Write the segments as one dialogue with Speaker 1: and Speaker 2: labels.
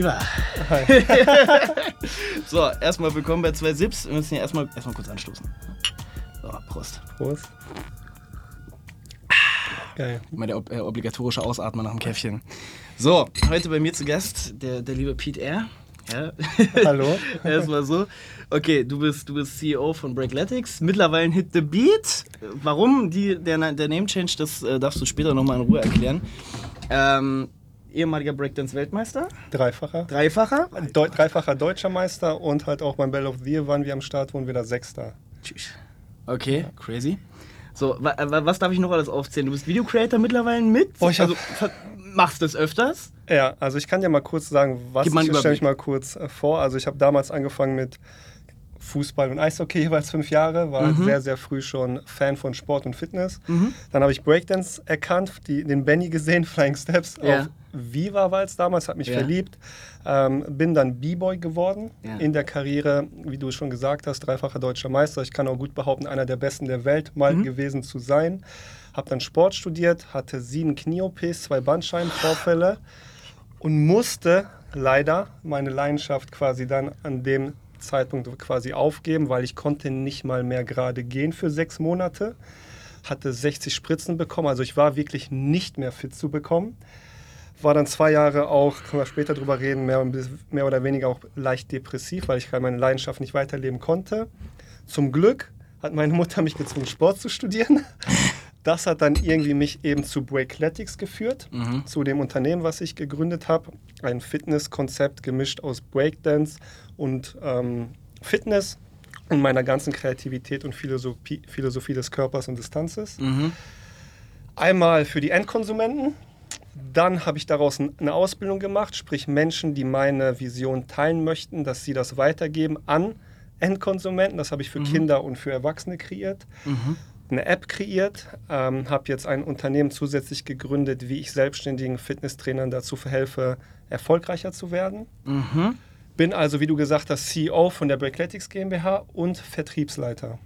Speaker 1: lieber. so, erstmal willkommen bei zwei Sips. Wir müssen hier erstmal, erstmal kurz anstoßen. So, Prost.
Speaker 2: Prost.
Speaker 1: Geil. Mal der ob, äh, obligatorische Ausatmer nach dem Käffchen. So, heute bei mir zu Gast der, der liebe Pete R. Ja.
Speaker 2: Hallo.
Speaker 1: Erstmal so. Okay, du bist, du bist CEO von Breakletics. Mittlerweile Hit the Beat. Warum die, der, der Name Change, das äh, darfst du später nochmal in Ruhe erklären. Ähm, ehemaliger Breakdance-Weltmeister.
Speaker 2: Dreifacher.
Speaker 1: Dreifacher.
Speaker 2: Deu dreifacher deutscher Meister und halt auch beim Bell of the Year waren wir am Start, wurden wir da Sechster.
Speaker 1: Tschüss. Okay, crazy. So, wa was darf ich noch alles aufzählen? Du bist Videocreator mittlerweile mit?
Speaker 2: Oh, ich
Speaker 1: also, machst du das öfters?
Speaker 2: Ja, also ich kann dir mal kurz sagen, was ich stelle mich mal kurz äh, vor. Also ich habe damals angefangen mit Fußball und Eishockey jeweils fünf Jahre, war mhm. sehr, sehr früh schon Fan von Sport und Fitness. Mhm. Dann habe ich Breakdance erkannt, die, den Benny gesehen, Flying Steps ja. auf Viva war es damals, hat mich ja. verliebt. Ähm, bin dann B-Boy geworden ja. in der Karriere, wie du schon gesagt hast, dreifacher deutscher Meister. Ich kann auch gut behaupten, einer der besten der Welt mal mhm. gewesen zu sein. Habe dann Sport studiert, hatte sieben Knie-OPs, zwei Bandscheibenvorfälle und musste leider meine Leidenschaft quasi dann an dem Zeitpunkt quasi aufgeben, weil ich konnte nicht mal mehr gerade gehen für sechs Monate. Hatte 60 Spritzen bekommen, also ich war wirklich nicht mehr fit zu bekommen. War dann zwei Jahre auch, können wir später drüber reden, mehr, mehr oder weniger auch leicht depressiv, weil ich meine Leidenschaft nicht weiterleben konnte. Zum Glück hat meine Mutter mich gezwungen, Sport zu studieren. Das hat dann irgendwie mich eben zu Breakletics geführt, mhm. zu dem Unternehmen, was ich gegründet habe. Ein Fitnesskonzept gemischt aus Breakdance und ähm, Fitness und meiner ganzen Kreativität und Philosophie, Philosophie des Körpers und des Tanzes. Mhm. Einmal für die Endkonsumenten. Dann habe ich daraus eine Ausbildung gemacht, sprich Menschen, die meine Vision teilen möchten, dass sie das weitergeben an Endkonsumenten. Das habe ich für mhm. Kinder und für Erwachsene kreiert. Mhm eine App kreiert, ähm, habe jetzt ein Unternehmen zusätzlich gegründet, wie ich selbstständigen Fitnesstrainern dazu verhelfe, erfolgreicher zu werden. Mhm. Bin also, wie du gesagt hast, CEO von der Breakletics GmbH und Vertriebsleiter.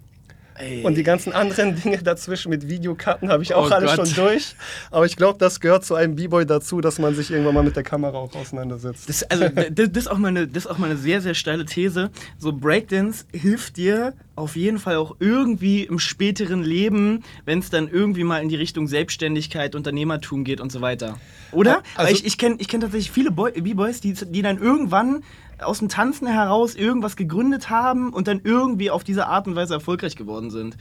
Speaker 2: Ey. Und die ganzen anderen Dinge dazwischen mit Videokarten habe ich auch oh alles Gott. schon durch. Aber ich glaube, das gehört zu einem B-Boy dazu, dass man sich irgendwann mal mit der Kamera auch auseinandersetzt.
Speaker 1: Das, also, das, das, ist auch mal eine, das ist auch mal eine sehr, sehr steile These. So Breakdance hilft dir auf jeden Fall auch irgendwie im späteren Leben, wenn es dann irgendwie mal in die Richtung Selbstständigkeit, Unternehmertum geht und so weiter. Oder? Also, Weil ich, ich kenne ich kenn tatsächlich viele B-Boys, die, die dann irgendwann aus dem Tanzen heraus irgendwas gegründet haben und dann irgendwie auf diese Art und Weise erfolgreich geworden sind.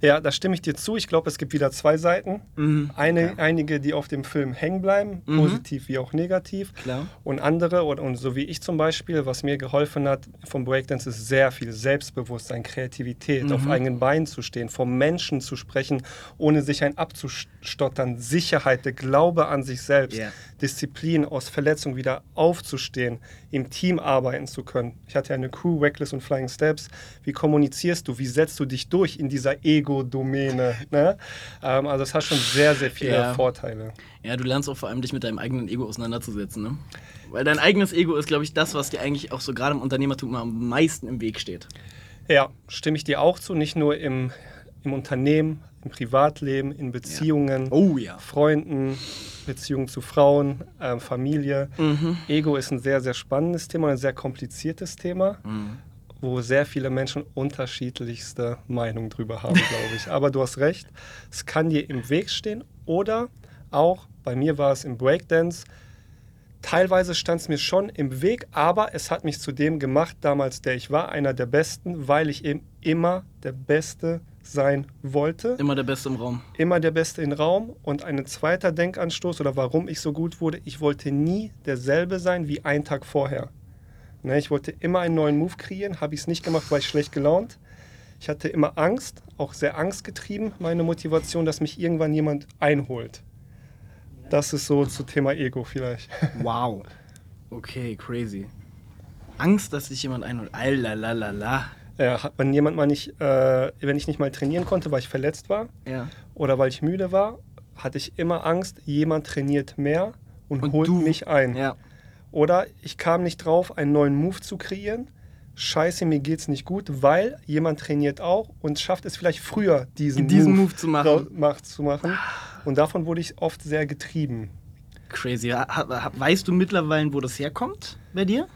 Speaker 2: Ja, da stimme ich dir zu. Ich glaube, es gibt wieder zwei Seiten. Mhm. Eine, ja. Einige, die auf dem Film hängen bleiben, mhm. positiv wie auch negativ.
Speaker 1: Klar.
Speaker 2: Und andere, und, und so wie ich zum Beispiel, was mir geholfen hat vom Breakdance, ist sehr viel Selbstbewusstsein, Kreativität, mhm. auf eigenen Beinen zu stehen, vom Menschen zu sprechen, ohne sich ein abzustottern, Sicherheit, der Glaube an sich selbst, yeah. Disziplin, aus Verletzung wieder aufzustehen, im Team arbeiten zu können. Ich hatte eine Crew, Reckless und Flying Steps. Wie kommunizierst du? Wie setzt du dich durch in dieser Ego-Domäne? Ne? Ähm, also es hat schon sehr, sehr viele ja. Vorteile.
Speaker 1: Ja, du lernst auch vor allem dich mit deinem eigenen Ego auseinanderzusetzen. Ne? Weil dein eigenes Ego ist, glaube ich, das, was dir eigentlich auch so gerade im Unternehmertum am meisten im Weg steht.
Speaker 2: Ja, stimme ich dir auch zu. Nicht nur im, im Unternehmen, im Privatleben, in Beziehungen,
Speaker 1: ja. Oh, ja.
Speaker 2: Freunden, Beziehungen zu Frauen, äh, Familie. Mhm. Ego ist ein sehr, sehr spannendes Thema, ein sehr kompliziertes Thema, mhm. Wo sehr viele Menschen unterschiedlichste Meinungen drüber haben, glaube ich. Aber du hast recht, es kann dir im Weg stehen oder auch, bei mir war es im Breakdance, teilweise stand es mir schon im Weg, aber es hat mich zu dem gemacht damals, der ich war, einer der Besten, weil ich eben immer der Beste sein wollte.
Speaker 1: Immer der Beste im Raum.
Speaker 2: Immer der Beste im Raum. Und ein zweiter Denkanstoß oder warum ich so gut wurde, ich wollte nie derselbe sein wie einen Tag vorher. Ne, ich wollte immer einen neuen Move kreieren, habe ich es nicht gemacht, war ich schlecht gelaunt. Ich hatte immer Angst, auch sehr angstgetrieben, meine Motivation, dass mich irgendwann jemand einholt. Das ist so zu Thema Ego vielleicht.
Speaker 1: Wow. Okay, crazy. Angst, dass sich jemand einholt. Allalalala.
Speaker 2: Ja, wenn jemand mal nicht, äh, wenn ich nicht mal trainieren konnte, weil ich verletzt war
Speaker 1: ja.
Speaker 2: oder weil ich müde war, hatte ich immer Angst, jemand trainiert mehr und, und holt du, mich ein.
Speaker 1: Ja.
Speaker 2: Oder ich kam nicht drauf, einen neuen Move zu kreieren. Scheiße, mir geht's nicht gut, weil jemand trainiert auch und schafft es vielleicht früher, diesen,
Speaker 1: diesen Move, Move, zu machen.
Speaker 2: Macht, zu machen. Und davon wurde ich oft sehr getrieben.
Speaker 1: Crazy. Weißt du mittlerweile, wo das herkommt bei dir?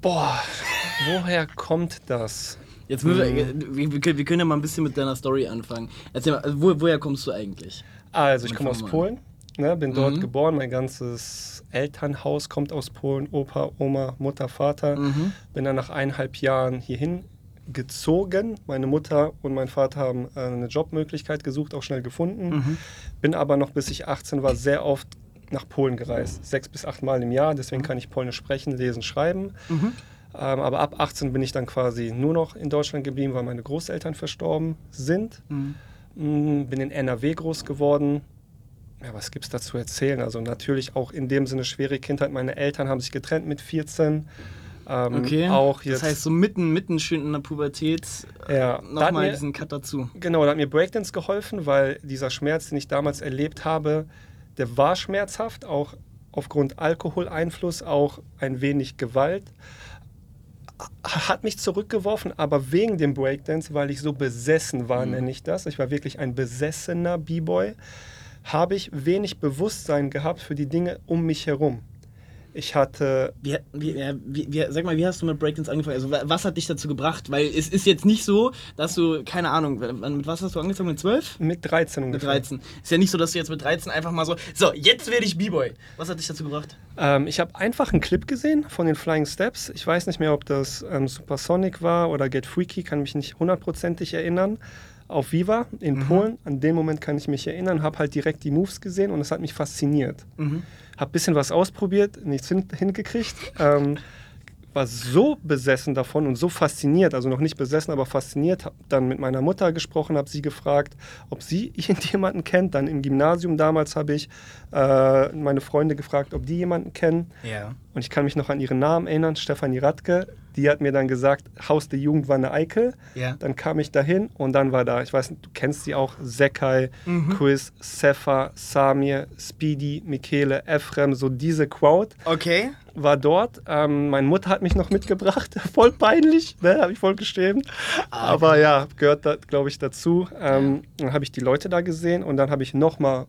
Speaker 2: Boah, woher kommt das?
Speaker 1: Jetzt müssen wir, wir, wir, wir können ja mal ein bisschen mit deiner Story anfangen. Erzähl mal, wo, woher kommst du eigentlich?
Speaker 2: Also, ich komme aus Polen, ne, bin dort mhm. geboren. Mein ganzes Elternhaus kommt aus Polen. Opa, Oma, Mutter, Vater. Mhm. Bin dann nach eineinhalb Jahren hierhin gezogen. Meine Mutter und mein Vater haben äh, eine Jobmöglichkeit gesucht, auch schnell gefunden. Mhm. Bin aber noch bis ich 18 war sehr oft nach Polen gereist. Sechs bis acht Mal im Jahr. Deswegen kann ich Polnisch sprechen, lesen, schreiben. Mhm. Ähm, aber ab 18 bin ich dann quasi nur noch in Deutschland geblieben, weil meine Großeltern verstorben sind. Mhm. Mm, bin in NRW groß geworden. Ja, was gibt es da zu erzählen? Also natürlich auch in dem Sinne schwere Kindheit. Meine Eltern haben sich getrennt mit 14.
Speaker 1: Ähm, okay. Auch jetzt, das heißt, so mitten, mitten schön in der Pubertät
Speaker 2: äh, ja,
Speaker 1: nochmal diesen Cut dazu.
Speaker 2: Genau, da hat mir Breakdance geholfen, weil dieser Schmerz, den ich damals erlebt habe, der war schmerzhaft, auch aufgrund Alkoholeinfluss, auch ein wenig Gewalt. Hat mich zurückgeworfen, aber wegen dem Breakdance, weil ich so besessen war, mhm. nenne ich das. Ich war wirklich ein besessener B-Boy, habe ich wenig Bewusstsein gehabt für die Dinge um mich herum. Ich hatte.
Speaker 1: Wie, wie, wie, sag mal, wie hast du mit Breakdance angefangen? Also, was hat dich dazu gebracht? Weil es ist jetzt nicht so, dass du, keine Ahnung, mit was hast du angefangen? Mit 12?
Speaker 2: Mit 13 ungefähr.
Speaker 1: Mit 13. Ist ja nicht so, dass du jetzt mit 13 einfach mal so, so, jetzt werde ich B-Boy. Was hat dich dazu gebracht?
Speaker 2: Ähm, ich habe einfach einen Clip gesehen von den Flying Steps. Ich weiß nicht mehr, ob das ähm, Supersonic war oder Get Freaky, kann mich nicht hundertprozentig erinnern auf Viva in mhm. Polen. An den Moment kann ich mich erinnern, habe halt direkt die Moves gesehen und es hat mich fasziniert. Mhm. Habe ein bisschen was ausprobiert, nichts hin, hingekriegt. Ähm, war so besessen davon und so fasziniert, also noch nicht besessen, aber fasziniert, habe dann mit meiner Mutter gesprochen, habe sie gefragt, ob sie irgendjemanden kennt. Dann im Gymnasium damals habe ich äh, meine Freunde gefragt, ob die jemanden kennen.
Speaker 1: Ja.
Speaker 2: Und ich kann mich noch an ihren Namen erinnern, Stefanie Radke. Die hat mir dann gesagt, Haus der Jugend war eine Eikel.
Speaker 1: Ja.
Speaker 2: Dann kam ich dahin und dann war da, ich weiß nicht, du kennst sie auch, Sekai, mhm. Chris, Sefa, Samir, Speedy, Michele, Efrem, so diese Crowd.
Speaker 1: Okay.
Speaker 2: War dort. Ähm, meine Mutter hat mich noch mitgebracht. voll peinlich, ne? habe ich voll geschämt. Ah, Aber ja, gehört, da, glaube ich, dazu. Ähm, dann habe ich die Leute da gesehen und dann habe ich nochmal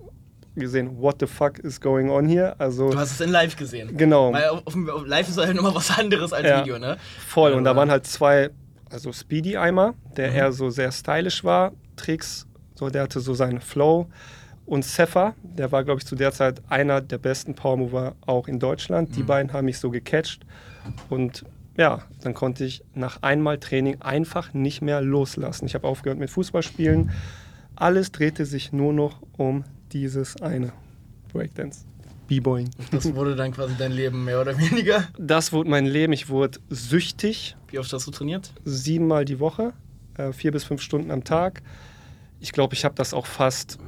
Speaker 2: gesehen, what the fuck is going on here? Also,
Speaker 1: du hast es in live gesehen.
Speaker 2: Genau.
Speaker 1: Weil auf, auf live ist halt nochmal was anderes als ja, Video, ne?
Speaker 2: Voll. Und da waren halt zwei, also Speedy-Eimer, der mhm. eher so sehr stylisch war. Tricks, so, der hatte so seinen Flow. Und Sefa, der war, glaube ich, zu der Zeit einer der besten Powermover auch in Deutschland. Mhm. Die beiden haben mich so gecatcht. Und ja, dann konnte ich nach einmal Training einfach nicht mehr loslassen. Ich habe aufgehört mit Fußballspielen. Alles drehte sich nur noch um dieses eine Breakdance. B-Boying.
Speaker 1: Das wurde dann quasi dein Leben, mehr oder weniger?
Speaker 2: Das wurde mein Leben. Ich wurde süchtig.
Speaker 1: Wie oft hast du trainiert?
Speaker 2: Siebenmal die Woche, äh, vier bis fünf Stunden am Tag. Ich glaube, ich habe das auch fast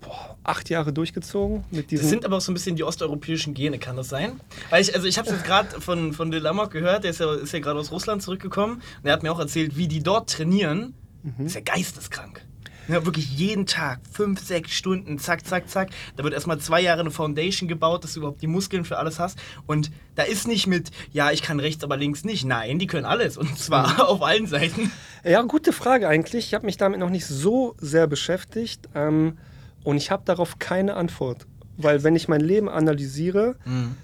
Speaker 2: boah, acht Jahre durchgezogen. Mit diesen
Speaker 1: das sind aber auch so ein bisschen die osteuropäischen Gene, kann das sein? Weil ich, also ich habe es jetzt gerade von, von Delamok gehört, der ist ja, ist ja gerade aus Russland zurückgekommen. Und er hat mir auch erzählt, wie die dort trainieren. Mhm. ist ja geisteskrank. Ja, wirklich jeden Tag, fünf, sechs Stunden, zack, zack, zack. Da wird erstmal zwei Jahre eine Foundation gebaut, dass du überhaupt die Muskeln für alles hast. Und da ist nicht mit, ja, ich kann rechts, aber links nicht. Nein, die können alles. Und zwar mhm. auf allen Seiten.
Speaker 2: Ja, gute Frage eigentlich. Ich habe mich damit noch nicht so sehr beschäftigt. Ähm, und ich habe darauf keine Antwort. Weil wenn ich mein Leben analysiere, mhm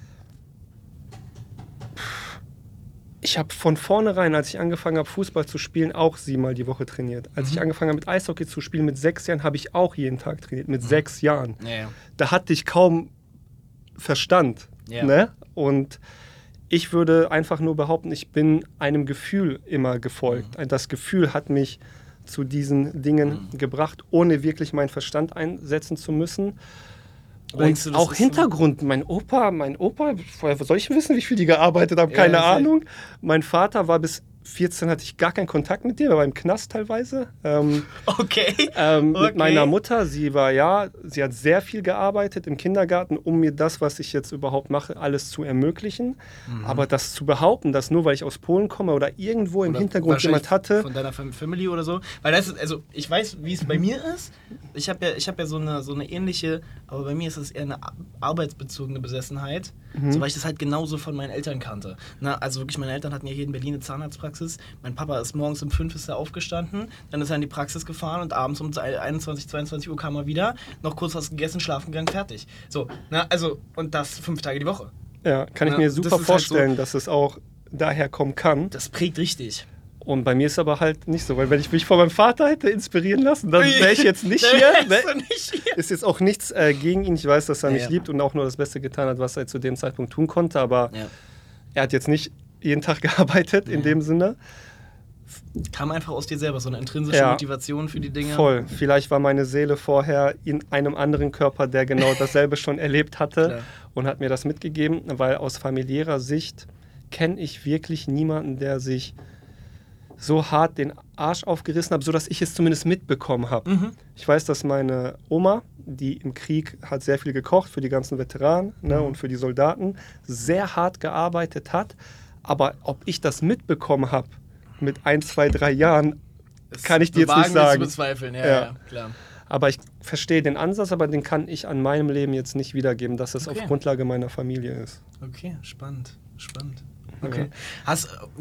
Speaker 2: ich habe von vornherein, als ich angefangen habe, Fußball zu spielen, auch siebenmal die Woche trainiert. Als mhm. ich angefangen habe, mit Eishockey zu spielen, mit sechs Jahren, habe ich auch jeden Tag trainiert. Mit mhm. sechs Jahren.
Speaker 1: Ja.
Speaker 2: Da hatte ich kaum Verstand. Ja. Ne? Und ich würde einfach nur behaupten, ich bin einem Gefühl immer gefolgt. Mhm. Das Gefühl hat mich zu diesen Dingen mhm. gebracht, ohne wirklich meinen Verstand einsetzen zu müssen. Und du, auch Hintergrund, mein Opa, mein Opa, woher soll ich wissen, wie viel die gearbeitet haben? Keine ja, Ahnung. Mein Vater war bis 14 hatte ich gar keinen Kontakt mit dir, war im Knast teilweise. Ähm,
Speaker 1: okay.
Speaker 2: Ähm,
Speaker 1: okay.
Speaker 2: Mit meiner Mutter, sie war ja, sie hat sehr viel gearbeitet im Kindergarten, um mir das, was ich jetzt überhaupt mache, alles zu ermöglichen. Mhm. Aber das zu behaupten, dass nur weil ich aus Polen komme oder irgendwo im oder Hintergrund jemand hatte.
Speaker 1: Von deiner Family oder so. Weil das ist, also ich weiß, wie es bei mir ist. Ich habe ja, ich hab ja so, eine, so eine ähnliche, aber bei mir ist es eher eine arbeitsbezogene Besessenheit. Mhm. So weil ich das halt genauso von meinen Eltern kannte. Na, also wirklich, meine Eltern hatten ja hier in Berlin eine Zahnarztpraxis. Mein Papa ist morgens um 5 ist er aufgestanden, dann ist er in die Praxis gefahren und abends um 21, 22 Uhr kam er wieder, noch kurz was gegessen, schlafen gegangen, fertig. So, na, also, und das fünf Tage die Woche.
Speaker 2: Ja, kann ich na, mir super vorstellen, halt so, dass es auch daher kommen kann.
Speaker 1: Das prägt richtig.
Speaker 2: Und bei mir ist aber halt nicht so, weil wenn ich mich von meinem Vater hätte inspirieren lassen, dann wäre ich jetzt nicht hier. Ne? nicht hier. Ist jetzt auch nichts äh, gegen ihn. Ich weiß, dass er ja, mich ja. liebt und auch nur das Beste getan hat, was er zu dem Zeitpunkt tun konnte. Aber ja. er hat jetzt nicht jeden Tag gearbeitet in dem Sinne.
Speaker 1: Kam einfach aus dir selber, so eine intrinsische Motivation für die Dinge.
Speaker 2: Voll. Vielleicht war meine Seele vorher in einem anderen Körper, der genau dasselbe schon erlebt hatte Klar. und hat mir das mitgegeben, weil aus familiärer Sicht kenne ich wirklich niemanden, der sich so hart den Arsch aufgerissen habe, sodass ich es zumindest mitbekommen habe. Mhm. Ich weiß, dass meine Oma, die im Krieg hat sehr viel gekocht für die ganzen Veteranen ne, mhm. und für die Soldaten, sehr hart gearbeitet hat. Aber ob ich das mitbekommen habe mit ein, zwei, drei Jahren, das kann ich dir jetzt nicht sagen.
Speaker 1: Zu bezweifeln, ja, ja. ja klar.
Speaker 2: Aber ich verstehe den Ansatz, aber den kann ich an meinem Leben jetzt nicht wiedergeben, dass es okay. auf Grundlage meiner Familie ist.
Speaker 1: Okay, spannend, spannend. Okay.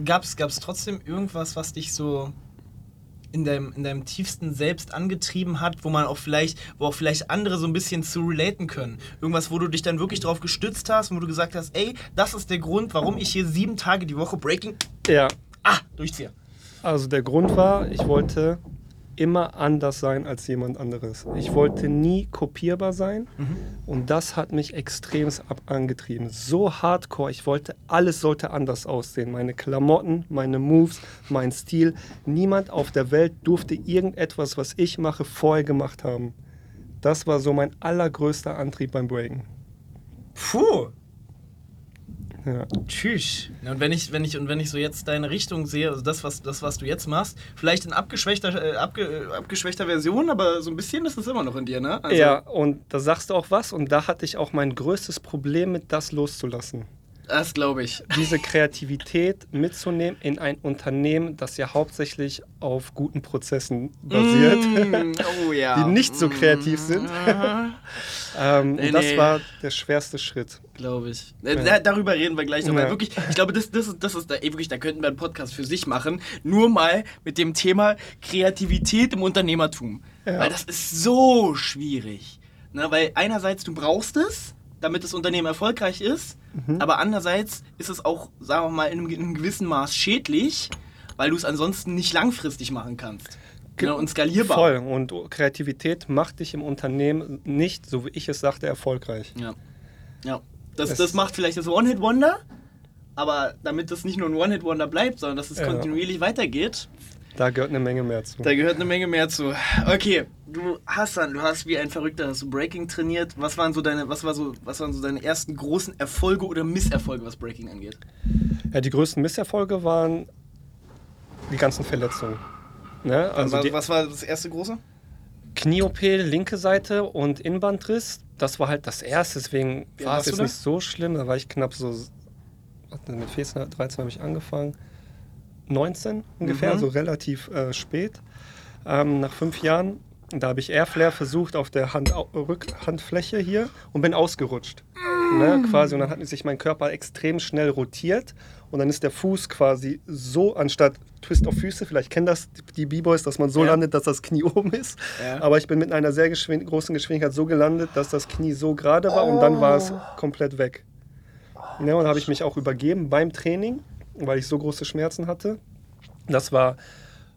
Speaker 1: Gab es trotzdem irgendwas, was dich so in deinem, in deinem tiefsten Selbst angetrieben hat, wo man auch vielleicht, wo auch vielleicht andere so ein bisschen zu relaten können. Irgendwas, wo du dich dann wirklich drauf gestützt hast, wo du gesagt hast, ey, das ist der Grund, warum ich hier sieben Tage die Woche Breaking
Speaker 2: ja.
Speaker 1: ah, durchziehe.
Speaker 2: Also der Grund war, ich wollte immer anders sein als jemand anderes. Ich wollte nie kopierbar sein mhm. und das hat mich extremst angetrieben. So hardcore, ich wollte, alles sollte anders aussehen. Meine Klamotten, meine Moves, mein Stil. Niemand auf der Welt durfte irgendetwas, was ich mache, vorher gemacht haben. Das war so mein allergrößter Antrieb beim Breaken.
Speaker 1: Puh, ja. Tschüss. Und wenn ich, wenn ich, und wenn ich so jetzt deine Richtung sehe, also das, was, das, was du jetzt machst, vielleicht in abgeschwächter, äh, abge, äh, abgeschwächter Version, aber so ein bisschen ist es immer noch in dir, ne?
Speaker 2: Also ja, und da sagst du auch was, und da hatte ich auch mein größtes Problem mit, das loszulassen.
Speaker 1: Das glaube ich.
Speaker 2: Diese Kreativität mitzunehmen in ein Unternehmen, das ja hauptsächlich auf guten Prozessen basiert, mm, oh, ja. die nicht so kreativ mm. sind. ähm, nee, das nee. war der schwerste Schritt.
Speaker 1: Glaube ich. Äh, ja. darüber reden wir gleich noch. Ja. Wirklich, ich glaube, das, das, ist, das ist da, ey, wirklich, da könnten wir einen Podcast für sich machen. Nur mal mit dem Thema Kreativität im Unternehmertum. Ja. Weil das ist so schwierig. Ne, weil einerseits, du brauchst es, damit das Unternehmen erfolgreich ist. Mhm. Aber andererseits ist es auch, sagen wir mal, in einem, in einem gewissen Maß schädlich, weil du es ansonsten nicht langfristig machen kannst. Genau, und skalierbar.
Speaker 2: Voll. Und Kreativität macht dich im Unternehmen nicht, so wie ich es sagte, erfolgreich.
Speaker 1: Ja. Ja. Das, das macht vielleicht das One-Hit-Wonder, aber damit das nicht nur ein One-Hit-Wonder bleibt, sondern dass es ja. kontinuierlich weitergeht,
Speaker 2: da gehört eine Menge mehr zu.
Speaker 1: Da gehört eine Menge mehr zu. Okay, du Hassan, du hast wie ein Verrückter hast du Breaking trainiert. Was waren so deine, was war so, was waren so deine ersten großen Erfolge oder Misserfolge, was Breaking angeht?
Speaker 2: Ja, die größten Misserfolge waren die ganzen Verletzungen. Ne?
Speaker 1: Also was, was war das erste große?
Speaker 2: Knie-OP, linke Seite und Innenbandriss. Das war halt das erste, deswegen ja, war es jetzt nicht so schlimm. Da war ich knapp so, mit 14, 13 habe ich angefangen. 19 ungefähr, mhm. so relativ äh, spät. Ähm, nach fünf Jahren, da habe ich Airflare versucht auf der Hand, Rückhandfläche hier und bin ausgerutscht. Mhm. Ne, quasi, und dann hat sich mein Körper extrem schnell rotiert und dann ist der Fuß quasi so, anstatt Twist auf Füße, vielleicht kennen das die B-Boys, dass man so ja. landet, dass das Knie oben ist. Ja. Aber ich bin mit einer sehr geschwind großen Geschwindigkeit so gelandet, dass das Knie so gerade war oh. und dann war es oh. komplett weg. Ja, und dann habe ich mich auch übergeben beim Training weil ich so große Schmerzen hatte. Das war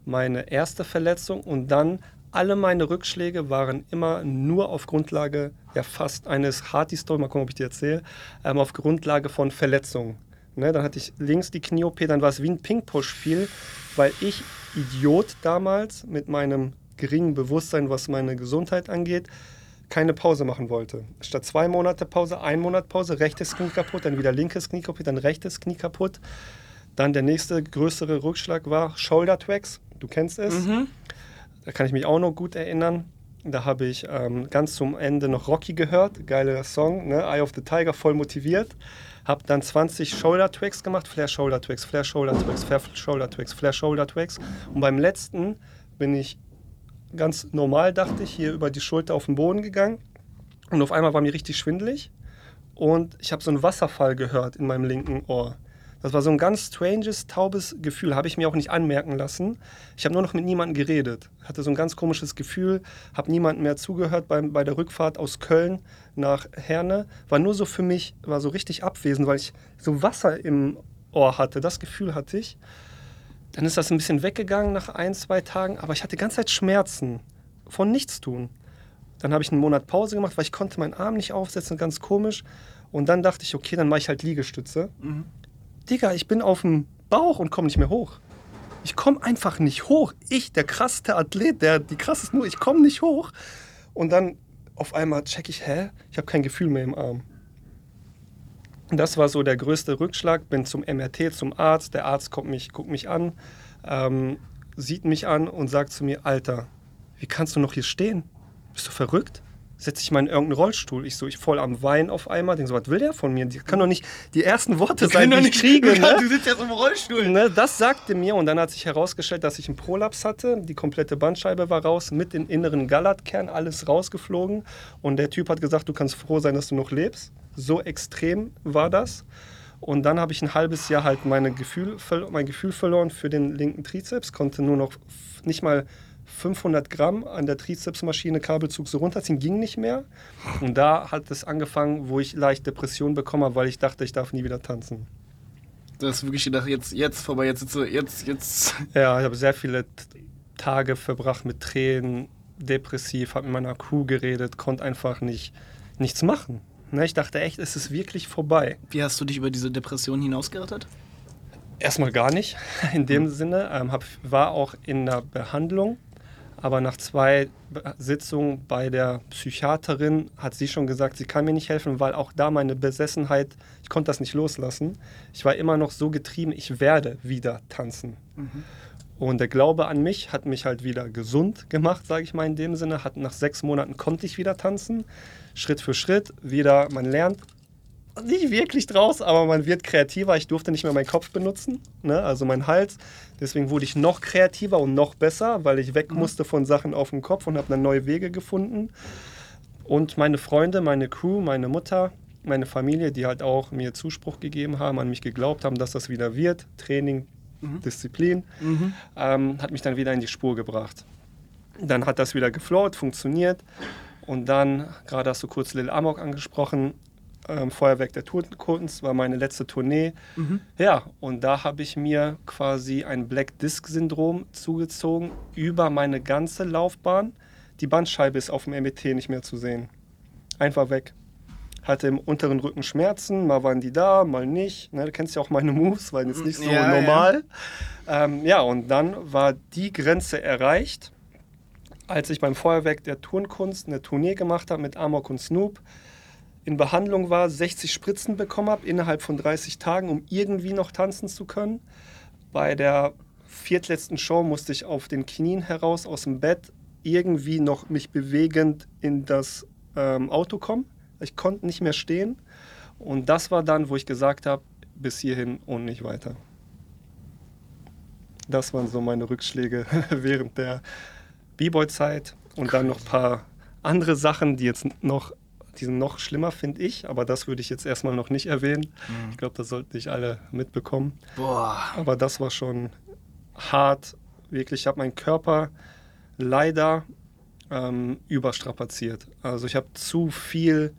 Speaker 2: meine erste Verletzung und dann alle meine Rückschläge waren immer nur auf Grundlage, ja fast eines Hardy-Story, mal gucken, ob ich dir erzähle, ähm, auf Grundlage von Verletzungen. Ne, dann hatte ich links die Knie-OP, dann war es wie ein Ping-Pong-Spiel, weil ich, Idiot damals, mit meinem geringen Bewusstsein, was meine Gesundheit angeht, keine Pause machen wollte. Statt zwei Monate Pause, ein Monat Pause, rechtes Knie kaputt, dann wieder linkes Knie kaputt, dann rechtes Knie kaputt. Dann der nächste größere Rückschlag war Shoulder Tracks. Du kennst es. Mhm. Da kann ich mich auch noch gut erinnern. Da habe ich ähm, ganz zum Ende noch Rocky gehört. Geiler Song, ne? Eye of the Tiger, voll motiviert. Habe dann 20 Shoulder Tracks gemacht. Flare Shoulder Tracks, Flare Shoulder Tracks, Flare Shoulder Tracks, Flare Shoulder Tracks. Und beim letzten bin ich ganz normal, dachte ich, hier über die Schulter auf den Boden gegangen. Und auf einmal war mir richtig schwindelig. und ich habe so einen Wasserfall gehört in meinem linken Ohr. Das war so ein ganz stranges, taubes Gefühl, habe ich mir auch nicht anmerken lassen. Ich habe nur noch mit niemandem geredet, hatte so ein ganz komisches Gefühl, habe niemandem mehr zugehört beim, bei der Rückfahrt aus Köln nach Herne. War nur so für mich, war so richtig abwesend, weil ich so Wasser im Ohr hatte. Das Gefühl hatte ich. Dann ist das ein bisschen weggegangen nach ein, zwei Tagen, aber ich hatte die ganze Zeit Schmerzen von nichts tun. Dann habe ich einen Monat Pause gemacht, weil ich konnte meinen Arm nicht aufsetzen, ganz komisch. Und dann dachte ich, okay, dann mache ich halt Liegestütze. Mhm. Digga, ich bin auf dem Bauch und komme nicht mehr hoch. Ich komme einfach nicht hoch. Ich, der krasseste Athlet, der die krasseste nur, ich komme nicht hoch. Und dann auf einmal check ich, hä? Ich habe kein Gefühl mehr im Arm. Und das war so der größte Rückschlag. Bin zum MRT, zum Arzt. Der Arzt guckt mich, guckt mich an, ähm, sieht mich an und sagt zu mir, Alter, wie kannst du noch hier stehen? Bist du verrückt? Setze ich mal in irgendeinen Rollstuhl. Ich so, ich voll am Wein auf einmal. Denke so, was will der von mir? Die kann doch nicht die ersten Worte die sein, die ich kriege.
Speaker 1: Ne? Du sitzt jetzt im Rollstuhl.
Speaker 2: Ne? Das sagte mir und dann hat sich herausgestellt, dass ich einen Prolaps hatte. Die komplette Bandscheibe war raus, mit dem inneren Gallatkern alles rausgeflogen. Und der Typ hat gesagt, du kannst froh sein, dass du noch lebst. So extrem war das. Und dann habe ich ein halbes Jahr halt meine Gefühl, mein Gefühl verloren für den linken Trizeps, konnte nur noch nicht mal 500 Gramm an der Trizepsmaschine Kabelzug so runterziehen, ging nicht mehr. Und da hat es angefangen, wo ich leicht Depression bekommen habe, weil ich dachte, ich darf nie wieder tanzen.
Speaker 1: Das ist wirklich gedacht, jetzt, jetzt vorbei, jetzt, jetzt, jetzt.
Speaker 2: Ja, ich habe sehr viele Tage verbracht mit Tränen, depressiv, habe mit meiner Crew geredet, konnte einfach nicht, nichts machen. Ne, ich dachte echt, es ist wirklich vorbei.
Speaker 1: Wie hast du dich über diese Depression hinausgerettet?
Speaker 2: Erstmal gar nicht, in dem mhm. Sinne. Ähm, hab, war auch in der Behandlung aber nach zwei Sitzungen bei der Psychiaterin hat sie schon gesagt, sie kann mir nicht helfen, weil auch da meine Besessenheit, ich konnte das nicht loslassen. Ich war immer noch so getrieben, ich werde wieder tanzen. Mhm. Und der Glaube an mich hat mich halt wieder gesund gemacht, sage ich mal in dem Sinne. Hat, nach sechs Monaten konnte ich wieder tanzen. Schritt für Schritt wieder, man lernt nicht wirklich draus, aber man wird kreativer. Ich durfte nicht mehr meinen Kopf benutzen, ne? also meinen Hals. Deswegen wurde ich noch kreativer und noch besser, weil ich weg mhm. musste von Sachen auf dem Kopf und habe dann neue Wege gefunden. Und meine Freunde, meine Crew, meine Mutter, meine Familie, die halt auch mir Zuspruch gegeben haben, an mich geglaubt haben, dass das wieder wird. Training, mhm. Disziplin, mhm. Ähm, hat mich dann wieder in die Spur gebracht. Dann hat das wieder geflowt, funktioniert. Und dann, gerade hast du kurz Lil Amok angesprochen, ähm, Feuerwerk der Totenkunst war meine letzte Tournee. Mhm. Ja, und da habe ich mir quasi ein Black Disc Syndrom zugezogen über meine ganze Laufbahn. Die Bandscheibe ist auf dem MET nicht mehr zu sehen. Einfach weg. Hatte im unteren Rücken Schmerzen, mal waren die da, mal nicht. Ne, du kennst ja auch meine Moves, waren jetzt nicht so ja, normal. Ja. Ähm, ja, und dann war die Grenze erreicht, als ich beim Feuerwerk der Turnkunst eine Tournee gemacht habe mit Amok und Snoop in Behandlung war, 60 Spritzen bekommen habe innerhalb von 30 Tagen, um irgendwie noch tanzen zu können. Bei der viertletzten Show musste ich auf den Knien heraus aus dem Bett irgendwie noch mich bewegend in das ähm, Auto kommen. Ich konnte nicht mehr stehen. Und das war dann, wo ich gesagt habe, bis hierhin und nicht weiter. Das waren so meine Rückschläge während der B-Boy-Zeit und dann noch ein paar andere Sachen, die jetzt noch die sind noch schlimmer, finde ich, aber das würde ich jetzt erstmal noch nicht erwähnen. Mhm. Ich glaube, das sollten nicht alle mitbekommen. Boah. Aber das war schon hart. Wirklich, ich habe meinen Körper leider ähm, überstrapaziert. Also ich habe zu viel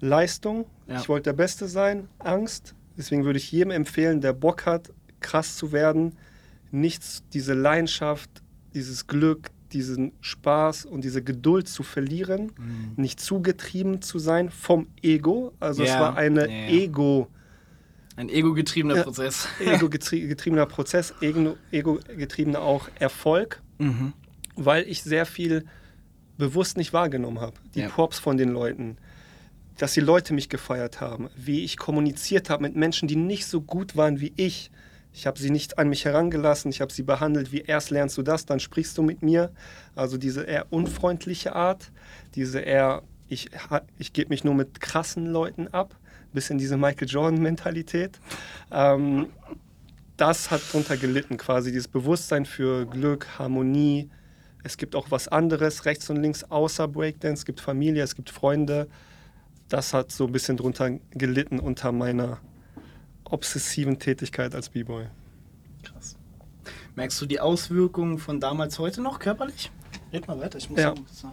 Speaker 2: Leistung. Ja. Ich wollte der Beste sein, Angst. Deswegen würde ich jedem empfehlen, der Bock hat, krass zu werden, nichts, diese Leidenschaft, dieses Glück, diesen Spaß und diese Geduld zu verlieren, mhm. nicht zugetrieben zu sein vom Ego. Also ja. es war eine ja. Ego.
Speaker 1: Ein ego-getriebener äh, Prozess.
Speaker 2: Ego-getriebener Prozess, ego-getriebener auch Erfolg, mhm. weil ich sehr viel bewusst nicht wahrgenommen habe. Die ja. Props von den Leuten, dass die Leute mich gefeiert haben, wie ich kommuniziert habe mit Menschen, die nicht so gut waren wie ich ich habe sie nicht an mich herangelassen, ich habe sie behandelt wie erst lernst du das, dann sprichst du mit mir. Also diese eher unfreundliche Art, diese eher, ich, ich gebe mich nur mit krassen Leuten ab, bisschen diese Michael Jordan-Mentalität. Ähm, das hat darunter gelitten, quasi dieses Bewusstsein für Glück, Harmonie. Es gibt auch was anderes rechts und links außer Breakdance. Es gibt Familie, es gibt Freunde. das hat so ein bisschen drunter gelitten unter meiner obsessiven Tätigkeit als B-Boy.
Speaker 1: Krass. Merkst du die Auswirkungen von damals heute noch körperlich? Red mal weiter, ich muss
Speaker 2: Ja.
Speaker 1: so-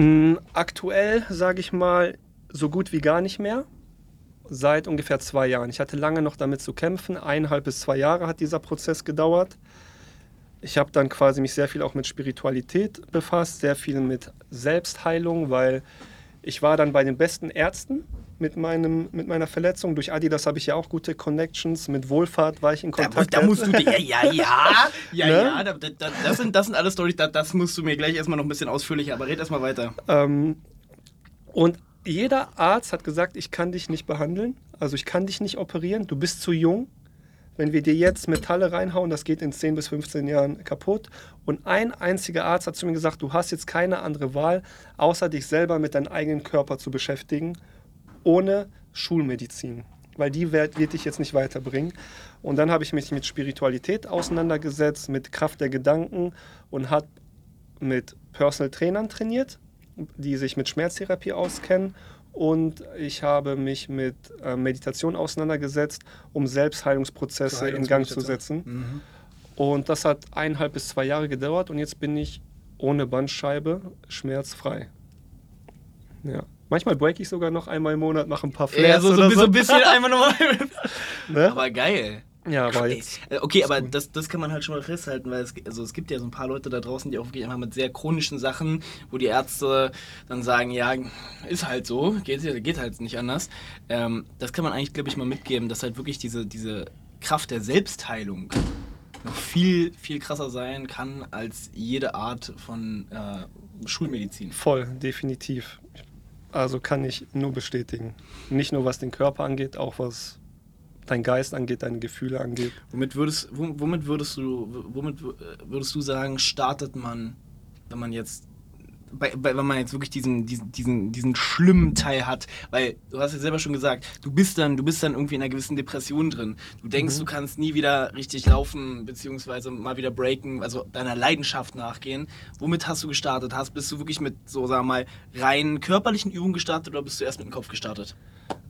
Speaker 2: Mm, Aktuell, sage ich mal, so gut wie gar nicht mehr. Seit ungefähr zwei Jahren. Ich hatte lange noch damit zu kämpfen. Eineinhalb bis zwei Jahre hat dieser Prozess gedauert. Ich habe dann quasi mich sehr viel auch mit Spiritualität befasst, sehr viel mit Selbstheilung, weil ich war dann bei den besten Ärzten mit, meinem, mit meiner Verletzung. Durch Adidas habe ich ja auch gute Connections. Mit Wohlfahrt war ich in
Speaker 1: Da,
Speaker 2: Kontakt.
Speaker 1: da musst du dir, ja, ja, ja, ja,
Speaker 2: Ne?
Speaker 1: ja, da, da, da, das, sind, das sind alle Storys, da, das musst du mir gleich erstmal noch ein bisschen ausführlicher, aber red erstmal weiter.
Speaker 2: Ähm, und jeder Arzt hat gesagt, ich kann dich nicht behandeln, also ich kann dich nicht operieren, du bist zu jung. Wenn wir dir jetzt Metalle reinhauen, das geht in 10 bis 15 Jahren kaputt. Und ein einziger Arzt hat zu mir gesagt, du hast jetzt keine andere Wahl, außer dich selber mit deinem eigenen Körper zu beschäftigen, ohne Schulmedizin. Weil die wird, wird dich jetzt nicht weiterbringen. Und dann habe ich mich mit Spiritualität auseinandergesetzt, mit Kraft der Gedanken und habe mit Personal Trainern trainiert, die sich mit Schmerztherapie auskennen. Und ich habe mich mit äh, Meditation auseinandergesetzt, um Selbstheilungsprozesse in Gang zu setzen.
Speaker 1: Mhm.
Speaker 2: Und das hat eineinhalb bis zwei Jahre gedauert und jetzt bin ich ohne Bandscheibe schmerzfrei. Ja. Manchmal break ich sogar noch einmal im Monat, mache ein paar Flares
Speaker 1: Ja, so, so,
Speaker 2: oder
Speaker 1: so ein bisschen einfach nochmal.
Speaker 2: Ne?
Speaker 1: Aber geil.
Speaker 2: ja, aber jetzt.
Speaker 1: äh, Okay, aber das, das kann man halt schon mal festhalten, weil es, also es gibt ja so ein paar Leute da draußen, die auch wirklich einfach mit sehr chronischen Sachen, wo die Ärzte dann sagen, ja, ist halt so, geht, geht halt nicht anders. Ähm, das kann man eigentlich, glaube ich, mal mitgeben, dass halt wirklich diese, diese Kraft der Selbstheilung noch viel, viel krasser sein kann als jede Art von äh, Schulmedizin.
Speaker 2: Voll, definitiv. Also kann ich nur bestätigen. Nicht nur was den Körper angeht, auch was dein Geist angeht, deine Gefühle angeht.
Speaker 1: Womit würdest, wom- womit würdest du, womit wür- würdest du sagen, startet man, wenn man jetzt, bei, bei, wenn man jetzt wirklich diesen, diesen, diesen, diesen schlimmen Teil hat, weil du hast ja selber schon gesagt, du bist dann, du bist dann irgendwie in einer gewissen Depression drin. Du denkst,
Speaker 2: Mhm.
Speaker 1: du kannst nie wieder richtig laufen, beziehungsweise mal wieder breaken, also deiner Leidenschaft nachgehen. Womit hast du gestartet? Hast, bist du wirklich mit so, sagen wir mal, rein körperlichen Übungen gestartet oder bist du erst mit dem Kopf gestartet?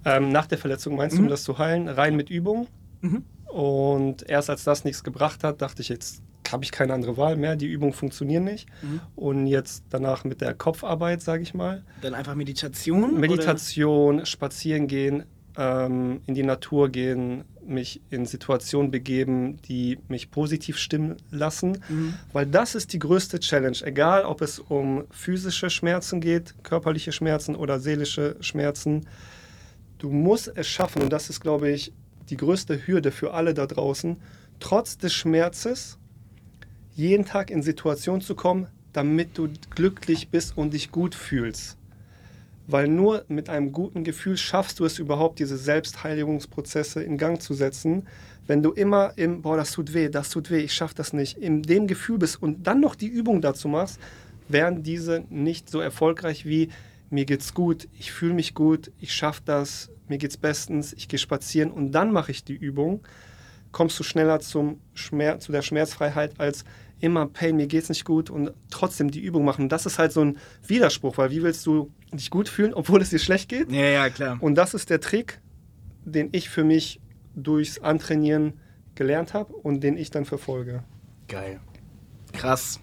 Speaker 2: Ähm, nach der Verletzung meinst du, um das zu heilen, rein mit Übung.
Speaker 1: Mhm.
Speaker 2: Und erst als das nichts gebracht hat, dachte ich, jetzt habe ich keine andere Wahl mehr. Die Übungen funktionieren nicht.
Speaker 1: Mhm.
Speaker 2: Und jetzt danach mit der Kopfarbeit, sage ich mal.
Speaker 1: Dann einfach Meditation?
Speaker 2: Meditation, spazieren gehen, ähm, in die Natur gehen, mich in Situationen begeben, die mich positiv stimmen lassen.
Speaker 1: Mhm.
Speaker 2: Weil das ist die größte Challenge. Egal, ob es um physische Schmerzen geht, körperliche Schmerzen oder seelische Schmerzen. Du musst es schaffen, und das ist, glaube ich, die größte Hürde für alle da draußen, trotz des Schmerzes jeden Tag in Situationen zu kommen, damit du glücklich bist und dich gut fühlst. Weil nur mit einem guten Gefühl schaffst du es überhaupt, diese Selbstheiligungsprozesse in Gang zu setzen. Wenn du immer im, boah, das tut weh, das tut weh, ich schaff das nicht, in dem Gefühl bist und dann noch die Übung dazu machst, wären diese nicht so erfolgreich wie mir geht's gut, ich fühle mich gut, ich schaff das, mir geht's bestens, ich gehe spazieren und dann mache ich die Übung, kommst du schneller zum Schmerz, zu der Schmerzfreiheit als immer Pain, mir geht's nicht gut und trotzdem die Übung machen. Das ist halt so ein Widerspruch, weil wie willst du dich gut fühlen, obwohl es dir schlecht geht?
Speaker 1: Ja, ja, klar.
Speaker 2: Und das ist der Trick, den ich für mich durchs Antrainieren gelernt habe und den ich dann verfolge.
Speaker 1: Geil. Krass.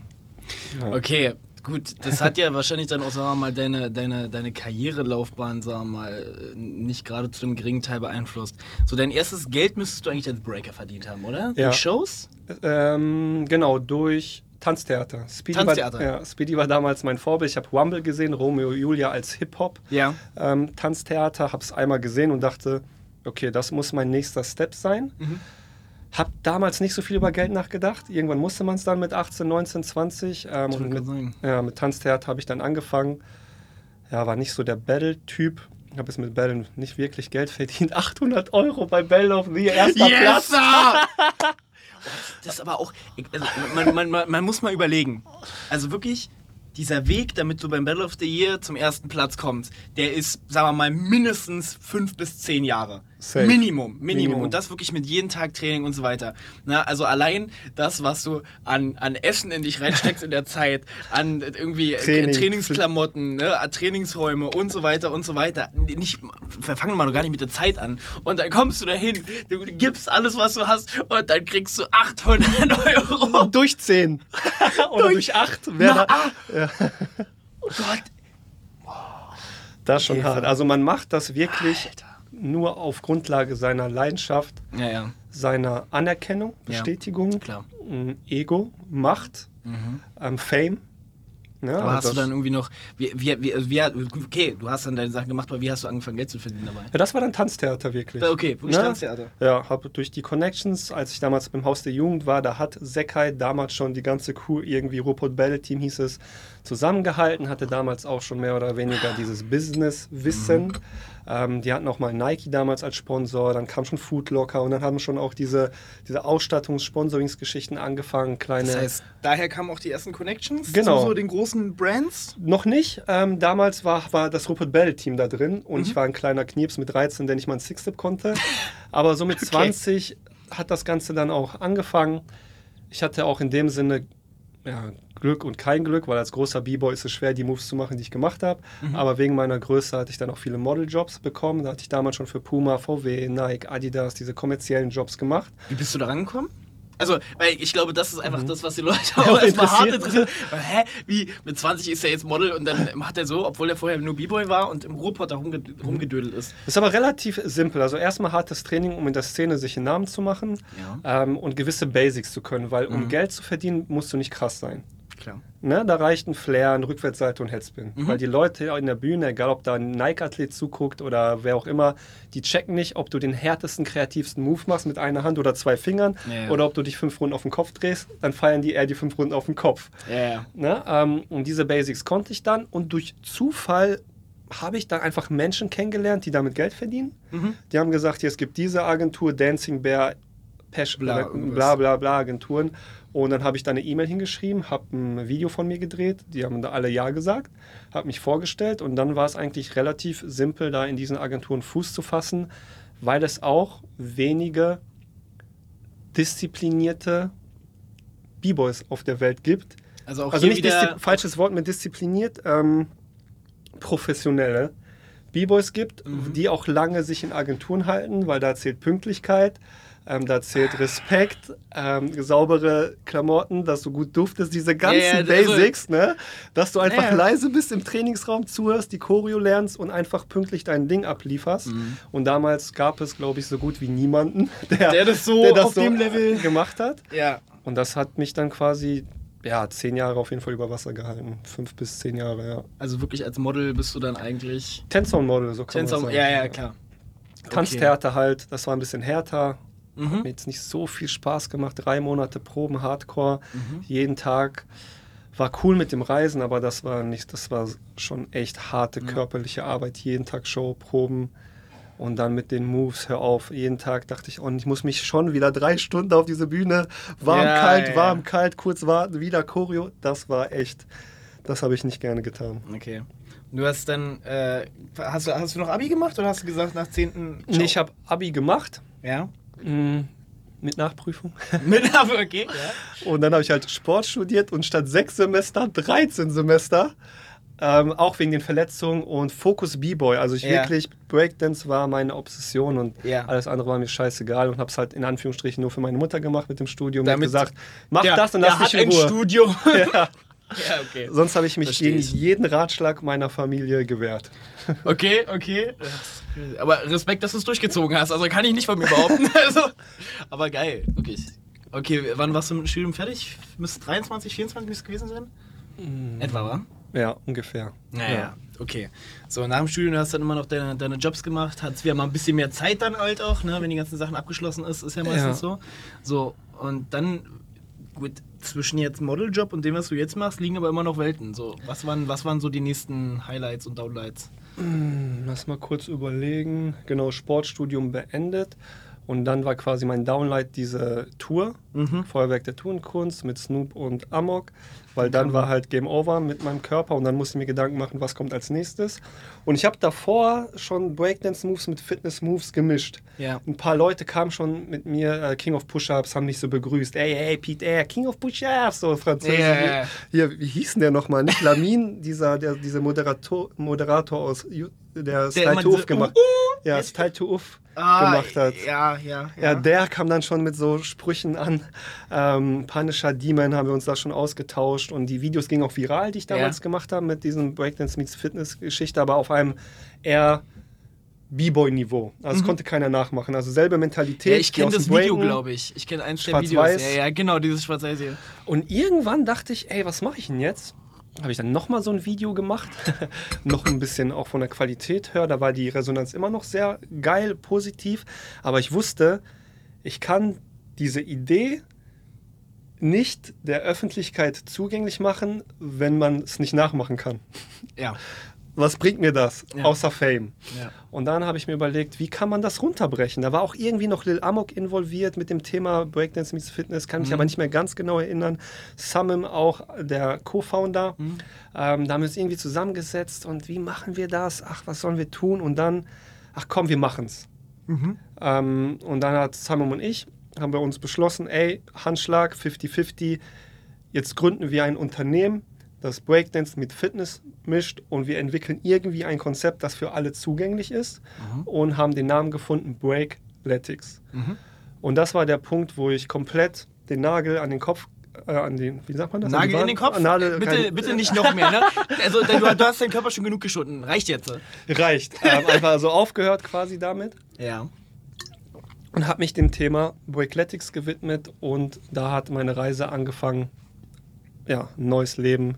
Speaker 2: Ja.
Speaker 1: Okay, gut. Das hat ja wahrscheinlich dann auch, sagen wir mal, deine, deine, deine Karrierelaufbahn, sagen wir mal, nicht gerade zu einem geringen Teil beeinflusst. So, dein erstes Geld müsstest du eigentlich als Breaker verdient haben, oder?
Speaker 2: Ja.
Speaker 1: Durch Shows?
Speaker 2: Ähm, genau, durch Tanztheater. Speedy,
Speaker 1: Tanztheater.
Speaker 2: War, ja, Speedy war damals mein Vorbild. Ich habe Rumble gesehen, Romeo und Julia als Hip-Hop.
Speaker 1: Ja.
Speaker 2: Ähm, Tanztheater, habe es einmal gesehen und dachte, okay, das muss mein nächster Step sein.
Speaker 1: Mhm.
Speaker 2: Hab damals nicht so viel über Geld nachgedacht. Irgendwann musste man es dann mit 18, 19, 20. Ähm, und mit, ja, mit Tanztheater habe ich dann angefangen. Ja, war nicht so der Battle-Typ. Ich habe jetzt mit Battle nicht wirklich Geld verdient. 800 Euro bei Battle of the erster Platz.
Speaker 1: sir! das ist aber auch. Also, man, man, man, man muss mal überlegen. Also wirklich, dieser Weg, damit du beim Battle of the Year zum ersten Platz kommst, der ist, sagen wir mal, mindestens fünf bis zehn Jahre.
Speaker 2: Safe.
Speaker 1: Minimum, Minimum,
Speaker 2: Minimum.
Speaker 1: Und das wirklich mit jeden Tag Training und so weiter. Na, also allein das, was du an, an Essen in dich reinsteckst in der Zeit, an irgendwie
Speaker 2: Training.
Speaker 1: Trainingsklamotten, ne, Trainingsräume und so weiter und so weiter. Nicht, wir fangen mal noch gar nicht mit der Zeit an. Und dann kommst du dahin, du gibst alles, was du hast und dann kriegst du 800 Euro.
Speaker 2: Durch 10. Oder
Speaker 1: Durch-
Speaker 2: durch 8. Wer
Speaker 1: Na,
Speaker 2: da,
Speaker 1: ah. Oh Gott.
Speaker 2: das ist schon
Speaker 1: Okay,
Speaker 2: hart. Also man macht das wirklich
Speaker 1: Alter.
Speaker 2: Nur auf Grundlage seiner Leidenschaft,
Speaker 1: Ja, ja,
Speaker 2: seiner Anerkennung. Bestätigung,
Speaker 1: klar.
Speaker 2: m, Ego, Macht, ähm, Fame. Ja,
Speaker 1: Aber hast
Speaker 2: das,
Speaker 1: du dann irgendwie noch, wie, wie, wie, wie, okay, du hast dann deine Sachen gemacht, aber wie hast du angefangen, Geld zu verdienen dabei?
Speaker 2: ja, das war dann Tanztheater wirklich.
Speaker 1: Okay, wirklich
Speaker 2: Ne?
Speaker 1: Tanztheater.
Speaker 2: Ja, habe durch die Connections, als ich damals beim Haus der Jugend war, da hat Sekai damals schon die ganze Crew, irgendwie Rupert Bell Team hieß es, zusammengehalten, hatte damals auch schon mehr oder weniger dieses Business-Wissen.
Speaker 1: Mhm.
Speaker 2: Ähm, die hatten auch mal Nike damals als Sponsor, dann kam schon Foodlocker und dann haben schon auch diese, diese Ausstattungs-Sponsoringsgeschichten angefangen, kleine...
Speaker 1: Das heißt, daher kamen auch die ersten Connections
Speaker 2: Genau.
Speaker 1: zu so den großen Brands?
Speaker 2: Noch nicht. Ähm, damals war, war das Rupert Bell Team da drin und
Speaker 1: Mhm.
Speaker 2: ich war ein kleiner Knieps mit 13, der nicht mal ein Sixtip konnte. Aber so mit 20 hat das Ganze dann auch angefangen. Ich hatte auch in dem Sinne ja, Glück und kein Glück, weil als großer B-Boy ist es schwer, die Moves zu machen, die ich gemacht habe.
Speaker 1: Mhm.
Speaker 2: Aber wegen meiner Größe hatte ich dann auch viele Modeljobs bekommen. Da hatte ich damals schon für Puma, VW, Nike, Adidas diese kommerziellen Jobs gemacht.
Speaker 1: Wie bist du da rangekommen? Also, weil ich glaube, das ist einfach das, was die Leute
Speaker 2: Ja,
Speaker 1: auch erstmal hart
Speaker 2: interessiert.
Speaker 1: Hä? Wie? Mit 20 ist er jetzt Model und dann macht er so, obwohl er vorher nur B-Boy war und im Ruhrpott da rumge rumgedödelt ist.
Speaker 2: Das ist aber relativ simpel. Also erstmal hartes Training, um in der Szene sich einen Namen zu machen
Speaker 1: Ja.
Speaker 2: ähm, und gewisse Basics zu können, weil um
Speaker 1: Mhm.
Speaker 2: Geld zu verdienen, musst du nicht krass sein.
Speaker 1: Klar.
Speaker 2: Ne? Da reicht ein Flair, ein Rückwärtsseite und Headspin.
Speaker 1: Mhm.
Speaker 2: Weil die Leute in der Bühne, egal ob da ein Nike-Athlet zuguckt oder wer auch immer, die checken nicht, ob du den härtesten, kreativsten Move machst mit einer Hand oder zwei Fingern
Speaker 1: Ja, ja.
Speaker 2: oder ob du dich fünf Runden auf den Kopf drehst, dann feiern die eher die fünf Runden auf den Kopf.
Speaker 1: Ja.
Speaker 2: Ne? Ähm, und diese Basics konnte ich dann und durch Zufall habe ich dann einfach Menschen kennengelernt, die damit Geld verdienen.
Speaker 1: Mhm.
Speaker 2: Die haben gesagt, hier, es gibt diese Agentur, Dancing Bear, Pesh,
Speaker 1: Bla,
Speaker 2: bla, bla bla Agenturen. Und dann habe ich da eine E-Mail hingeschrieben, habe ein Video von mir gedreht, die haben da alle Ja gesagt, habe mich vorgestellt und dann war es eigentlich relativ simpel, da in diesen Agenturen Fuß zu fassen, weil es auch wenige disziplinierte B-Boys auf der Welt gibt,
Speaker 1: Also auch
Speaker 2: also nicht falsches Wort mit diszipliniert, ähm, professionelle B-Boys gibt,
Speaker 1: Mhm.
Speaker 2: die auch lange sich in Agenturen halten, weil da zählt Pünktlichkeit, ähm, da zählt Respekt, ähm, saubere Klamotten, dass du gut duftest, diese ganzen
Speaker 1: Ja, ja, also-
Speaker 2: Basics, ne? dass du einfach
Speaker 1: Ja.
Speaker 2: leise bist im Trainingsraum, zuhörst, die Choreo lernst und einfach pünktlich dein Ding ablieferst.
Speaker 1: Mhm.
Speaker 2: Und damals gab es, glaube ich, so gut wie niemanden, der,
Speaker 1: Der das so auf dem Level-
Speaker 2: gemacht hat.
Speaker 1: ja.
Speaker 2: Und das hat mich dann quasi, ja, zehn Jahre auf jeden Fall über Wasser gehalten. Fünf bis zehn Jahre, ja.
Speaker 1: Also wirklich als Model bist du dann eigentlich.
Speaker 2: Tänzer-Model, so kann
Speaker 1: Tänzer,
Speaker 2: man sagen.
Speaker 1: ja, ja, klar.
Speaker 2: Tanztheater halt, das war ein bisschen härter. Hat
Speaker 1: Mhm.
Speaker 2: mir jetzt nicht so viel Spaß gemacht. Drei Monate Proben, Hardcore,
Speaker 1: Mhm.
Speaker 2: jeden Tag. War cool mit dem Reisen, aber das war nicht, das war schon echt harte
Speaker 1: Ja.
Speaker 2: körperliche Arbeit. Jeden Tag Show, Proben und dann mit den Moves, hör auf. Jeden Tag dachte ich, und ich muss mich schon wieder drei Stunden auf diese Bühne, warm,
Speaker 1: Ja,
Speaker 2: kalt,
Speaker 1: ja,
Speaker 2: warm, kalt, kurz warten, wieder Choreo. Das war echt, das habe ich nicht gerne getan.
Speaker 1: Okay. Du hast dann. Äh, hast, du, hast du noch Abi gemacht oder hast du gesagt nach 10.
Speaker 2: Nee, ich habe Abi gemacht,
Speaker 1: Ja.
Speaker 2: Mh, mit Nachprüfung.
Speaker 1: Mit Abi, okay. Ja.
Speaker 2: Und dann habe ich halt Sport studiert und statt sechs Semester 13 Semester. Ähm, auch wegen den Verletzungen und Fokus B-Boy. Also ich
Speaker 1: Ja.
Speaker 2: wirklich, Breakdance war meine Obsession und
Speaker 1: Ja.
Speaker 2: alles andere war mir scheißegal und habe es halt in Anführungsstrichen nur für meine Mutter gemacht mit dem Studium.
Speaker 1: Damit-
Speaker 2: und gesagt, mach
Speaker 1: Der-
Speaker 2: das und lass mich in
Speaker 1: ein
Speaker 2: Ruhe.
Speaker 1: Studio.
Speaker 2: Ja.
Speaker 1: ja, okay.
Speaker 2: Sonst habe ich mich
Speaker 1: Versteh
Speaker 2: gegen
Speaker 1: ich.
Speaker 2: jeden Ratschlag meiner Familie gewehrt.
Speaker 1: Okay, okay. Aber Respekt, dass du es durchgezogen hast. Also kann ich nicht von mir behaupten. Also, aber geil, wirklich. Okay, wann warst du mit dem Studium fertig? Müsste 23, 24 müsste es gewesen sein? Etwa, wa?
Speaker 2: Ja, ungefähr.
Speaker 1: Naja, okay. So, nach dem Studium hast du dann immer noch deine, deine Jobs gemacht, hattest wieder mal ein bisschen mehr Zeit dann halt auch, ne, wenn die ganzen Sachen abgeschlossen ist, ist ja meistens
Speaker 2: Ja.
Speaker 1: so. So, und dann, gut, zwischen jetzt Modeljob und dem, was du jetzt machst, liegen aber immer noch Welten. So, was waren, was waren so die nächsten Highlights und Downlights?
Speaker 2: Hm, Lass mal kurz überlegen. Genau, Sportstudium beendet. Und dann war quasi mein Downlight diese Tour,
Speaker 1: Mhm.
Speaker 2: Feuerwerk der Turnkunst mit Snoop und Amok, weil dann war halt Game Over mit meinem Körper und dann musste ich mir Gedanken machen, was kommt als nächstes. Und ich habe davor schon Breakdance-Moves mit Fitness-Moves gemischt.
Speaker 1: Ja.
Speaker 2: Ein paar Leute kamen schon mit mir, äh, King of Push-Ups, haben mich so begrüßt. Ey, ey, Pete, ey, King of Push-Ups, so französisch.
Speaker 1: Ja.
Speaker 2: Hier, wie hieß denn der nochmal? Nicht Lamin, dieser, der, dieser Moderator, Moderator aus, der Uff
Speaker 1: diese-
Speaker 2: gemacht
Speaker 1: Uh, uh,
Speaker 2: Ja, Style to Uff
Speaker 1: Ah,
Speaker 2: gemacht hat.
Speaker 1: Ja, ja,
Speaker 2: Ja, der kam dann schon mit so Sprüchen an. Ähm, Punisher Demon haben wir uns da schon ausgetauscht und die Videos gingen auch viral, die ich damals
Speaker 1: Ja.
Speaker 2: gemacht habe mit diesem Breakdance meets Fitness Geschichte, aber auf einem eher B-Boy-Niveau. Also es konnte keiner nachmachen. Also selbe Mentalität.
Speaker 1: Mhm. Ja, ich kenne das Video, glaube ich. Ich kenne eins der. Videos. Ja, ja, genau, dieses schwarz-weiß hier.
Speaker 2: Und irgendwann dachte ich, ey, was mache ich denn jetzt? Habe ich dann nochmal so ein Video gemacht, noch ein bisschen auch von der Qualität höher. Da war die Resonanz immer noch sehr geil, positiv. Aber ich wusste, ich kann diese Idee nicht der Öffentlichkeit zugänglich machen, wenn man es nicht nachmachen kann.
Speaker 1: Ja.
Speaker 2: Was bringt mir das,
Speaker 1: Ja.
Speaker 2: außer Fame?
Speaker 1: ja.
Speaker 2: Und dann habe ich mir überlegt, wie kann man das runterbrechen? Da war auch irgendwie noch Lil Amok involviert mit dem Thema Breakdance meets Fitness, kann mich
Speaker 1: Mhm.
Speaker 2: aber nicht mehr ganz genau erinnern. Samim auch, der Co-Founder.
Speaker 1: Mhm.
Speaker 2: Ähm, da haben wir uns irgendwie zusammengesetzt und wie machen wir das? Ach, was sollen wir tun? Und dann, ach komm, wir machen's.
Speaker 1: Mhm.
Speaker 2: Ähm, und dann hat Samim und ich, haben wir uns beschlossen, ey, Handschlag, 50-50, jetzt gründen wir ein Unternehmen, das Breakdance mit Fitness mischt und wir entwickeln irgendwie ein Konzept, das für alle zugänglich ist und haben den Namen gefunden, Breakletics.
Speaker 1: Mhm.
Speaker 2: Und das war der Punkt, wo ich komplett den Nagel an den Kopf, äh, an den, wie sagt man das?
Speaker 1: Nagel in den Kopf?
Speaker 2: Nagel,
Speaker 1: bitte,
Speaker 2: kein-
Speaker 1: bitte nicht noch mehr, ne? Also, du, du hast deinen Körper schon genug geschunden. Reicht jetzt.
Speaker 2: Reicht. Ähm, einfach so aufgehört quasi damit.
Speaker 1: Ja.
Speaker 2: und habe mich dem Thema Breakletics gewidmet und da hat meine Reise angefangen, ja, ein neues Leben,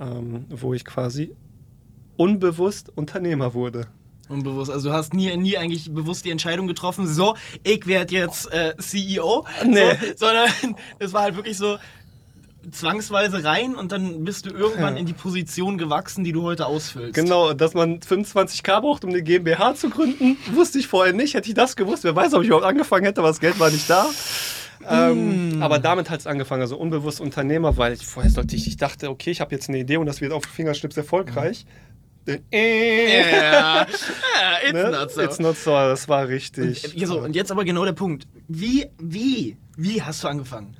Speaker 2: ähm, wo ich quasi unbewusst Unternehmer wurde.
Speaker 1: Unbewusst. Also du hast nie, nie eigentlich bewusst die Entscheidung getroffen, so, ich werde jetzt äh, CEO.
Speaker 2: Nee.
Speaker 1: So, sondern es war halt wirklich so zwangsweise rein und dann bist du irgendwann
Speaker 2: Ja.
Speaker 1: in die Position gewachsen, die du heute ausfüllst.
Speaker 2: Genau, dass man 25k braucht, um eine GmbH zu gründen, wusste ich vorher nicht. Hätte ich das gewusst, wer weiß, ob ich überhaupt angefangen hätte, aber das Geld war nicht da. Ähm, aber damit hat es angefangen, also unbewusst Unternehmer, weil ich vorher sollte ich, ich dachte, okay, ich habe jetzt eine Idee und das wird auf Fingerschnips erfolgreich. Äh,
Speaker 1: Ja, it's
Speaker 2: ne?
Speaker 1: not so.
Speaker 2: It's not so, das war richtig.
Speaker 1: Und, äh, so, und jetzt aber genau der Punkt. Wie, wie, wie hast du angefangen?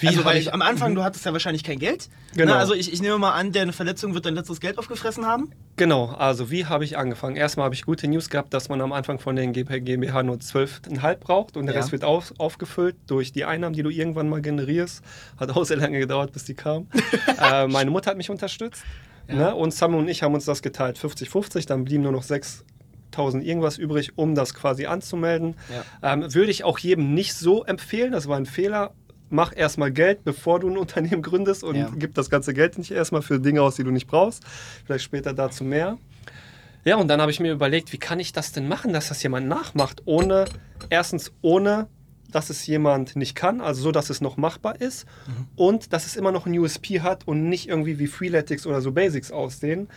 Speaker 2: Wie
Speaker 1: also, weil
Speaker 2: ich-
Speaker 1: am Anfang, du hattest ja wahrscheinlich kein Geld.
Speaker 2: Genau.
Speaker 1: Na, also ich, ich nehme mal an, deine Verletzung wird dein letztes Geld aufgefressen haben.
Speaker 2: Genau, also wie habe ich angefangen? Erstmal habe ich gute News gehabt, dass man am Anfang von den GmbH nur 12,5 braucht und der
Speaker 1: Ja.
Speaker 2: Rest wird auf, aufgefüllt durch die Einnahmen, die du irgendwann mal generierst. Hat auch sehr lange gedauert, bis die kamen. äh, meine Mutter hat mich unterstützt
Speaker 1: Ja.
Speaker 2: ne? und Sam und ich haben uns das geteilt, 50-50, dann blieben nur noch 6.000 irgendwas übrig, um das quasi anzumelden. Ähm, würde ich auch jedem nicht so empfehlen, das war ein Fehler. Mach erstmal Geld, bevor du ein Unternehmen gründest und
Speaker 1: Ja.
Speaker 2: gib das ganze Geld nicht erstmal für Dinge aus, die du nicht brauchst. Vielleicht später dazu mehr. Ja, und dann habe ich mir überlegt, wie kann ich das denn machen, dass das jemand nachmacht, ohne, erstens ohne, dass es jemand nicht kann, also so, dass es noch machbar ist und dass es immer noch ein USP hat und nicht irgendwie wie Freeletics oder so Basics aussehen.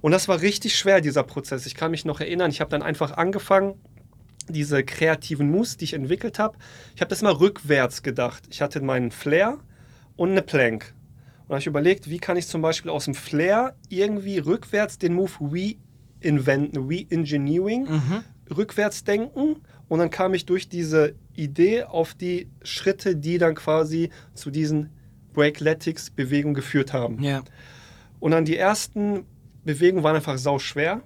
Speaker 2: Und das war richtig schwer, dieser Prozess. Ich kann mich noch erinnern, ich habe dann einfach angefangen, diese kreativen Moves, die ich entwickelt habe, ich habe das mal rückwärts gedacht. Ich hatte meinen Flair und eine Plank. Und habe ich überlegt, wie kann ich zum Beispiel aus dem Flair irgendwie rückwärts den Move reinventen, re-engineering, rückwärts denken. Und dann kam ich durch diese Idee auf die Schritte, die dann quasi zu diesen Breakletics-Bewegungen geführt haben.
Speaker 1: Ja.
Speaker 2: Und dann die ersten Bewegungen waren einfach sau schwer.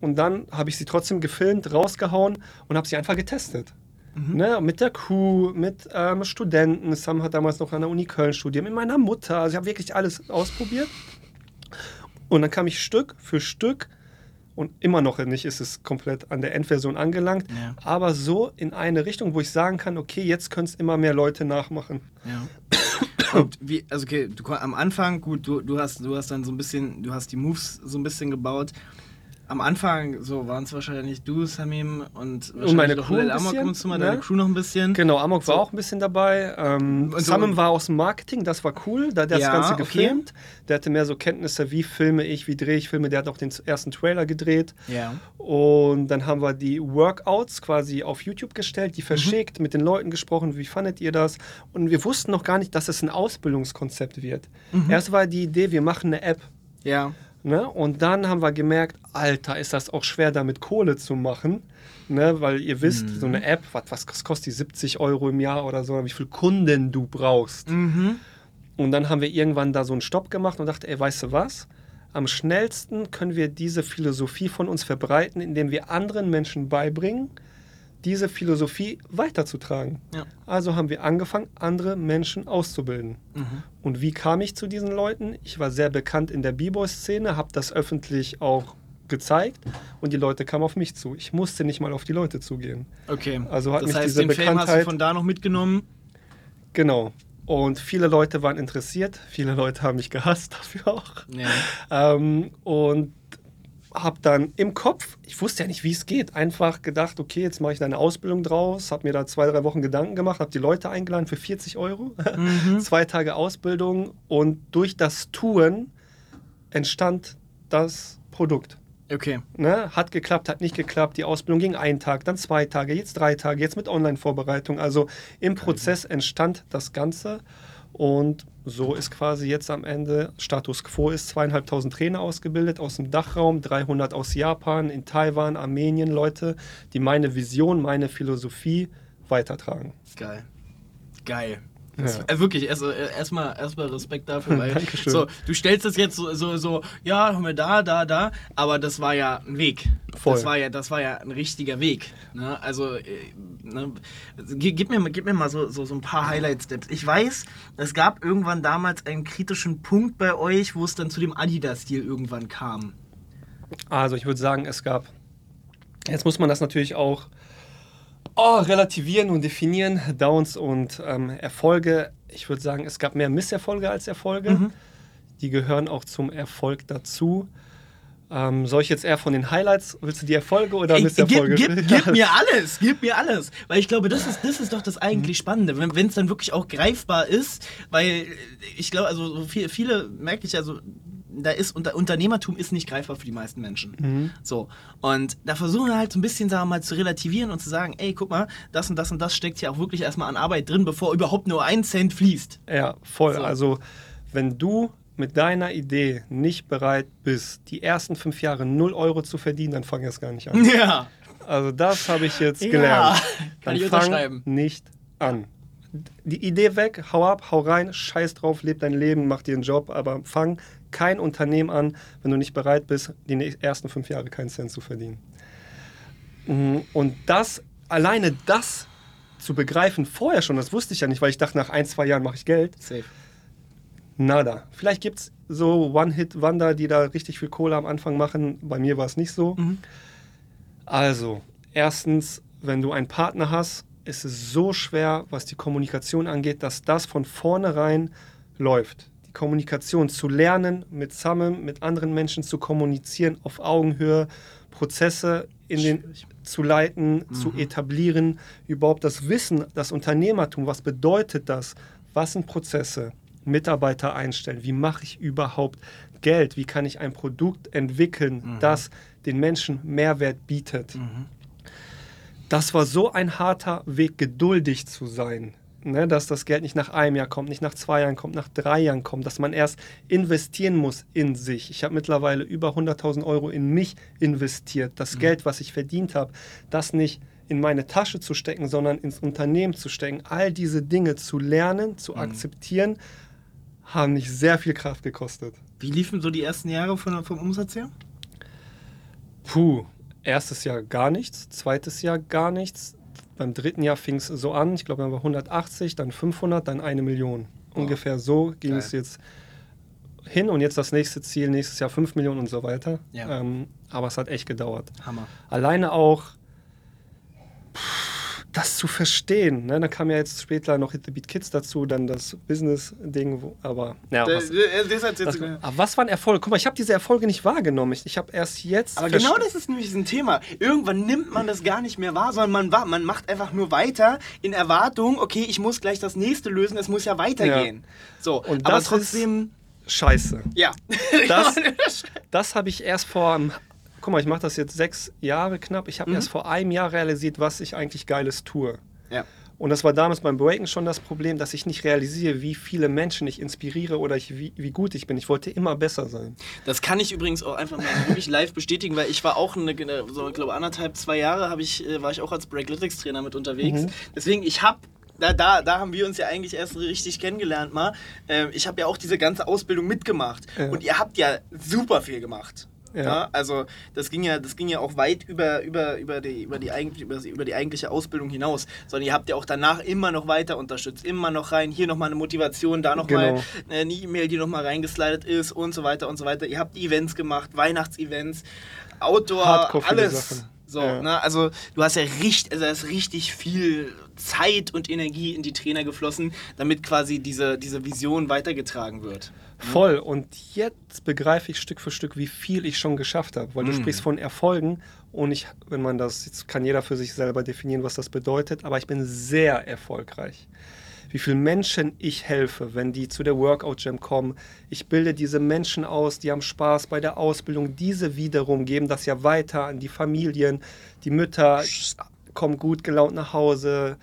Speaker 2: Und dann habe ich sie trotzdem gefilmt, rausgehauen und habe sie einfach getestet. Ne, mit der Crew, mit ähm, Studenten. Sam hat damals noch an der Uni Köln studiert, mit meiner Mutter. Also ich habe wirklich alles ausprobiert. Und dann kam ich Stück für Stück und immer noch nicht ist es komplett an der Endversion angelangt,
Speaker 1: Ja.
Speaker 2: aber so in eine Richtung, wo ich sagen kann, okay, jetzt können es immer mehr Leute nachmachen.
Speaker 1: Ja. Und wie, also okay, du, am Anfang, gut, du, du, hast, du hast dann so ein bisschen, du hast die Moves so ein bisschen gebaut. Am Anfang so waren es wahrscheinlich du, Samim und,
Speaker 2: und meine Crew
Speaker 1: Lil Amok und so,
Speaker 2: ne?
Speaker 1: deine Crew noch ein bisschen.
Speaker 2: Genau, Amok
Speaker 1: So.
Speaker 2: war auch ein bisschen dabei. Ähm,
Speaker 1: so-
Speaker 2: Samim war aus dem Marketing, das war cool. Da hat der
Speaker 1: Ja,
Speaker 2: das Ganze
Speaker 1: okay.
Speaker 2: gefilmt. Der hatte mehr so Kenntnisse, wie filme ich, wie drehe ich Filme. Der hat auch den ersten Trailer gedreht.
Speaker 1: Ja.
Speaker 2: Und dann haben wir die Workouts quasi auf YouTube gestellt, die
Speaker 1: Mhm.
Speaker 2: verschickt, mit den Leuten gesprochen, wie fandet ihr das? Und wir wussten noch gar nicht, dass es ein Ausbildungskonzept wird.
Speaker 1: Mhm.
Speaker 2: Erst war die Idee, wir machen eine App.
Speaker 1: Ja.
Speaker 2: Ne? Und dann haben wir gemerkt, Alter, ist das auch schwer, damit Kohle zu machen. Ne? Weil ihr wisst,
Speaker 1: Mhm.
Speaker 2: so eine App, was, was kostet die 70 Euro im Jahr oder so, wie viele Kunden du brauchst.
Speaker 1: Mhm.
Speaker 2: Und dann haben wir irgendwann da so einen Stopp gemacht und dachte, ey, weißt du was? Am schnellsten können wir diese Philosophie von uns verbreiten, indem wir anderen Menschen beibringen, diese Philosophie weiterzutragen.
Speaker 1: Ja.
Speaker 2: Also haben wir angefangen, andere Menschen auszubilden.
Speaker 1: Mhm.
Speaker 2: Und wie kam ich zu diesen Leuten? Ich war sehr bekannt in der B-Boy-Szene, habe das öffentlich auch gezeigt und die Leute kamen auf mich zu. Ich musste nicht mal auf die Leute zugehen.
Speaker 1: Okay.
Speaker 2: Also hat
Speaker 1: das
Speaker 2: mich
Speaker 1: heißt,
Speaker 2: diese
Speaker 1: den Fame hast du
Speaker 2: Bekanntheit-
Speaker 1: von da noch mitgenommen.
Speaker 2: Genau. Und viele Leute waren interessiert, viele Leute haben mich gehasst dafür auch.
Speaker 1: Ja.
Speaker 2: Ähm, und habe dann im Kopf, ich wusste ja nicht, wie es geht, einfach gedacht, okay, jetzt mache ich da eine Ausbildung draus, habe mir da zwei, drei Wochen Gedanken gemacht, habe die Leute eingeladen für 40 Euro,
Speaker 1: Mhm.
Speaker 2: zwei Tage Ausbildung und durch das Tun entstand das Produkt.
Speaker 1: Okay.
Speaker 2: Ne? Hat geklappt, hat nicht geklappt. Die Ausbildung ging einen Tag, dann zwei Tage, jetzt drei Tage, jetzt mit Online-Vorbereitung. Also im Prozess entstand das Ganze. Und so ist quasi jetzt am Ende Status quo ist zweieinhalbtausend Trainer ausgebildet aus dem Dachraum, 300 aus Japan, in Taiwan, Armenien, Leute, die meine Vision, meine Philosophie weitertragen.
Speaker 1: Geil. Geil. Das,
Speaker 2: Ja.
Speaker 1: äh, wirklich, also, äh, erstmal erstmal Respekt dafür, weil
Speaker 2: Dankeschön.
Speaker 1: so, du stellst das jetzt so, so, so, ja, haben wir da, da, da, aber das war ja ein Weg.
Speaker 2: Voll.
Speaker 1: Das war ja, das war ja ein richtiger Weg. Ne? Also, äh, ne? Gib, mir, mal- gib mir mal so, so, so ein paar Highlight-Steps. Ich weiß, es gab irgendwann damals einen kritischen Punkt bei euch, wo es dann zu dem Adidas-Stil irgendwann kam.
Speaker 2: Also ich würde sagen, es gab, jetzt muss man das natürlich auch oh, relativieren und definieren, Downs und ähm, Erfolge. Ich würde sagen, es gab mehr Misserfolge als Erfolge.
Speaker 1: Mhm.
Speaker 2: Die gehören auch zum Erfolg dazu. Ähm, soll ich jetzt eher von den Highlights, willst du die Erfolge oder Misserfolge?
Speaker 1: Gib, gib, gib mir alles, gib mir alles. Weil ich glaube, das ist, das ist doch das eigentlich Spannende, wenn es dann wirklich auch greifbar ist. Weil ich glaube, also so viel, viele merke ich also, da ist unter, Unternehmertum ist nicht greifbar für die meisten Menschen. So. Und da versuchen wir halt so ein bisschen, sagen wir mal, zu relativieren und zu sagen, ey, guck mal, das und das und das steckt ja auch wirklich erstmal an Arbeit drin, bevor überhaupt nur ein Cent fließt.
Speaker 2: Ja, voll.
Speaker 1: So.
Speaker 2: Also, wenn du mit deiner Idee nicht bereit bist, die ersten fünf Jahre 0 Euro zu verdienen, dann fang erst gar nicht an.
Speaker 1: Ja.
Speaker 2: Also das habe ich jetzt
Speaker 1: Ja,
Speaker 2: gelernt.
Speaker 1: kann
Speaker 2: Dann
Speaker 1: ich
Speaker 2: fang
Speaker 1: unterschreiben.
Speaker 2: nicht an. Die Idee weg, hau ab, hau rein, scheiß drauf, leb dein Leben, mach dir einen Job, aber fang kein Unternehmen an, wenn du nicht bereit bist, die ersten fünf Jahre keinen Cent zu verdienen. Mm, Und das, alleine das zu begreifen, vorher schon, das wusste ich ja nicht, weil ich dachte, nach ein, zwei Jahren mache ich Geld.
Speaker 1: Safe.
Speaker 2: Nada. Vielleicht gibt es so One-Hit-Wonder, die da richtig viel Kohle am Anfang machen. Bei mir war es nicht so.
Speaker 1: Mhm.
Speaker 2: Also, erstens, wenn du einen Partner hast, ist es so schwer, was die Kommunikation angeht, dass das von vornherein läuft. Kommunikation zu lernen, mit Samem, mit anderen Menschen zu kommunizieren, auf Augenhöhe, Prozesse in den, zu leiten, zu etablieren, überhaupt das Wissen, das Unternehmertum, was bedeutet das? Was sind Prozesse? Mitarbeiter einstellen, wie mache ich überhaupt Geld? Wie kann ich ein Produkt entwickeln, das den Menschen Mehrwert bietet? Das war so ein harter Weg, geduldig zu sein. Ne, dass das Geld nicht nach einem Jahr kommt, nicht nach zwei Jahren kommt, nach drei Jahren kommt, dass man erst investieren muss in sich. Ich habe mittlerweile über 100.000 Euro in mich investiert. Das Geld, was ich verdient habe, das nicht in meine Tasche zu stecken, sondern ins Unternehmen zu stecken. All diese Dinge zu lernen, zu akzeptieren, haben mich sehr viel Kraft gekostet.
Speaker 1: Wie liefen so die ersten Jahre von, vom Umsatz her?
Speaker 2: Puh, erstes Jahr gar nichts, zweites Jahr gar nichts. Beim dritten Jahr fing es so an, ich glaube, dann war 180, dann 500, dann eine Million. Ungefähr so ging
Speaker 1: Geil.
Speaker 2: es jetzt hin und jetzt das nächste Ziel, nächstes Jahr 5 Millionen und so weiter.
Speaker 1: Ja.
Speaker 2: Ähm, aber es hat echt gedauert.
Speaker 1: Hammer.
Speaker 2: Alleine auch das zu verstehen. Ne? Dann kam ja jetzt später noch Hit the Beat Kids dazu, dann das Business-Ding, aber ja. Was,
Speaker 1: das jetzt-
Speaker 2: aber was waren Erfolge? Guck mal, ich habe diese Erfolge nicht wahrgenommen. Ich, ich habe erst jetzt.
Speaker 1: Aber genau das ist nämlich ein Thema. Irgendwann nimmt man das gar nicht mehr wahr, sondern man, man macht einfach nur weiter in Erwartung, okay, ich muss gleich das nächste lösen, es muss ja weitergehen. So,
Speaker 2: Und
Speaker 1: aber trotzdem,
Speaker 2: Scheiße.
Speaker 1: ja.
Speaker 2: Das, das habe ich erst vor. einem- Guck mal, ich mache das jetzt sechs Jahre knapp. Ich habe
Speaker 1: Mhm.
Speaker 2: erst vor einem Jahr realisiert, was ich eigentlich Geiles tue.
Speaker 1: ja.
Speaker 2: Und das war damals beim Breaken schon das Problem, dass ich nicht realisiere, wie viele Menschen ich inspiriere oder ich, wie, wie gut ich bin. Ich wollte immer besser sein.
Speaker 1: Das kann ich übrigens auch einfach mal wirklich live bestätigen, weil ich war auch eine, so, ich glaube anderthalb, zwei Jahre habe ich, äh, war ich auch als Breaklytics Trainer mit unterwegs.
Speaker 2: Mhm.
Speaker 1: Deswegen, ich habe da, da, da haben wir uns ja eigentlich erst richtig kennengelernt mal. Ähm, ich habe ja auch diese ganze Ausbildung mitgemacht.
Speaker 2: Ja.
Speaker 1: Und ihr habt ja super viel gemacht.
Speaker 2: Ja.
Speaker 1: Ja. also das ging ja, das ging ja auch weit über, über, über, die, über, die eigentlich, über, über die eigentliche Ausbildung hinaus. Sondern ihr habt ja auch danach immer noch weiter unterstützt, immer noch rein, hier nochmal eine Motivation, da nochmal
Speaker 2: Genau.
Speaker 1: eine E-Mail, die nochmal reingeslidet ist und so weiter und so weiter. Ihr habt Events gemacht, Weihnachtsevents, Outdoor,
Speaker 2: Hardcore
Speaker 1: alles.
Speaker 2: Sachen.
Speaker 1: So,
Speaker 2: Ja.
Speaker 1: ne? Also du hast ja richtig, also ist richtig viel Zeit und Energie in die Trainer geflossen, damit quasi diese, diese Vision weitergetragen wird.
Speaker 2: Voll. Und jetzt begreife ich Stück für Stück, wie viel ich schon geschafft habe. Weil du
Speaker 1: Mhm.
Speaker 2: sprichst von Erfolgen und ich, wenn man das, jetzt kann jeder für sich selber definieren, was das bedeutet, aber ich bin sehr erfolgreich. Wie vielen Menschen ich helfe, wenn die zu der Workout Jam kommen. Ich bilde diese Menschen aus, die haben Spaß bei der Ausbildung. Diese wiederum geben das ja weiter an die Familien. Die Mütter kommen gut gelaunt nach Hause,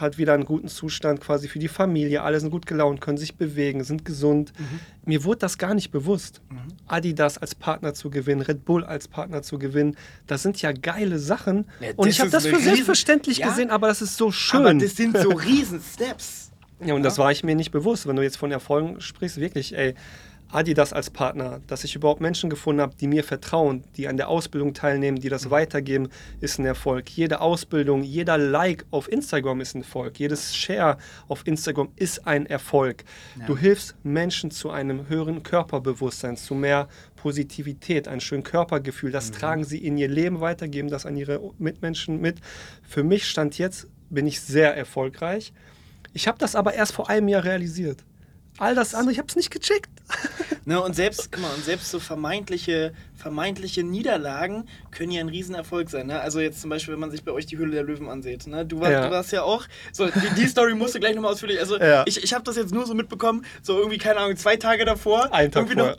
Speaker 2: hat wieder einen guten Zustand quasi für die Familie. Alle sind gut gelaunt, können sich bewegen, sind gesund. Mir wurde das gar nicht bewusst. Adidas als Partner zu gewinnen, Red Bull als Partner zu gewinnen, das sind ja geile Sachen.
Speaker 1: Ja,
Speaker 2: Und ich habe das für
Speaker 1: riesen-
Speaker 2: selbstverständlich
Speaker 1: Ja.
Speaker 2: gesehen, aber das ist so schön.
Speaker 1: Aber das sind so riesen Steps.
Speaker 2: Ja, und das war ich mir nicht bewusst. Wenn du jetzt von Erfolgen sprichst, wirklich, ey, Adidas als Partner, dass ich überhaupt Menschen gefunden habe, die mir vertrauen, die an der Ausbildung teilnehmen, die das weitergeben, ist ein Erfolg. Jede Ausbildung, jeder Like auf Instagram ist ein Erfolg. Jedes Share auf Instagram ist ein Erfolg. Du hilfst Menschen zu einem höheren Körperbewusstsein, zu mehr Positivität, ein schönes Körpergefühl. Das tragen sie in ihr Leben weiter, geben das an ihre Mitmenschen mit. Für mich stand jetzt, bin ich sehr erfolgreich. Ich habe das aber erst vor einem Jahr realisiert. All das andere, ich habe es nicht gecheckt.
Speaker 1: Ne, und selbst, guck mal, und selbst so vermeintliche, vermeintliche Niederlagen können ja ein Riesenerfolg sein. Ne? Also jetzt zum Beispiel, wenn man sich bei euch die Höhle der Löwen ansieht. Ne? Du, warst,
Speaker 2: Ja.
Speaker 1: du warst ja auch, so, die, die Story musst du gleich nochmal ausführlich, also
Speaker 2: Ja.
Speaker 1: ich, ich habe das jetzt nur so mitbekommen, so irgendwie, keine Ahnung, zwei Tage davor.
Speaker 2: Einen Tag
Speaker 1: irgendwie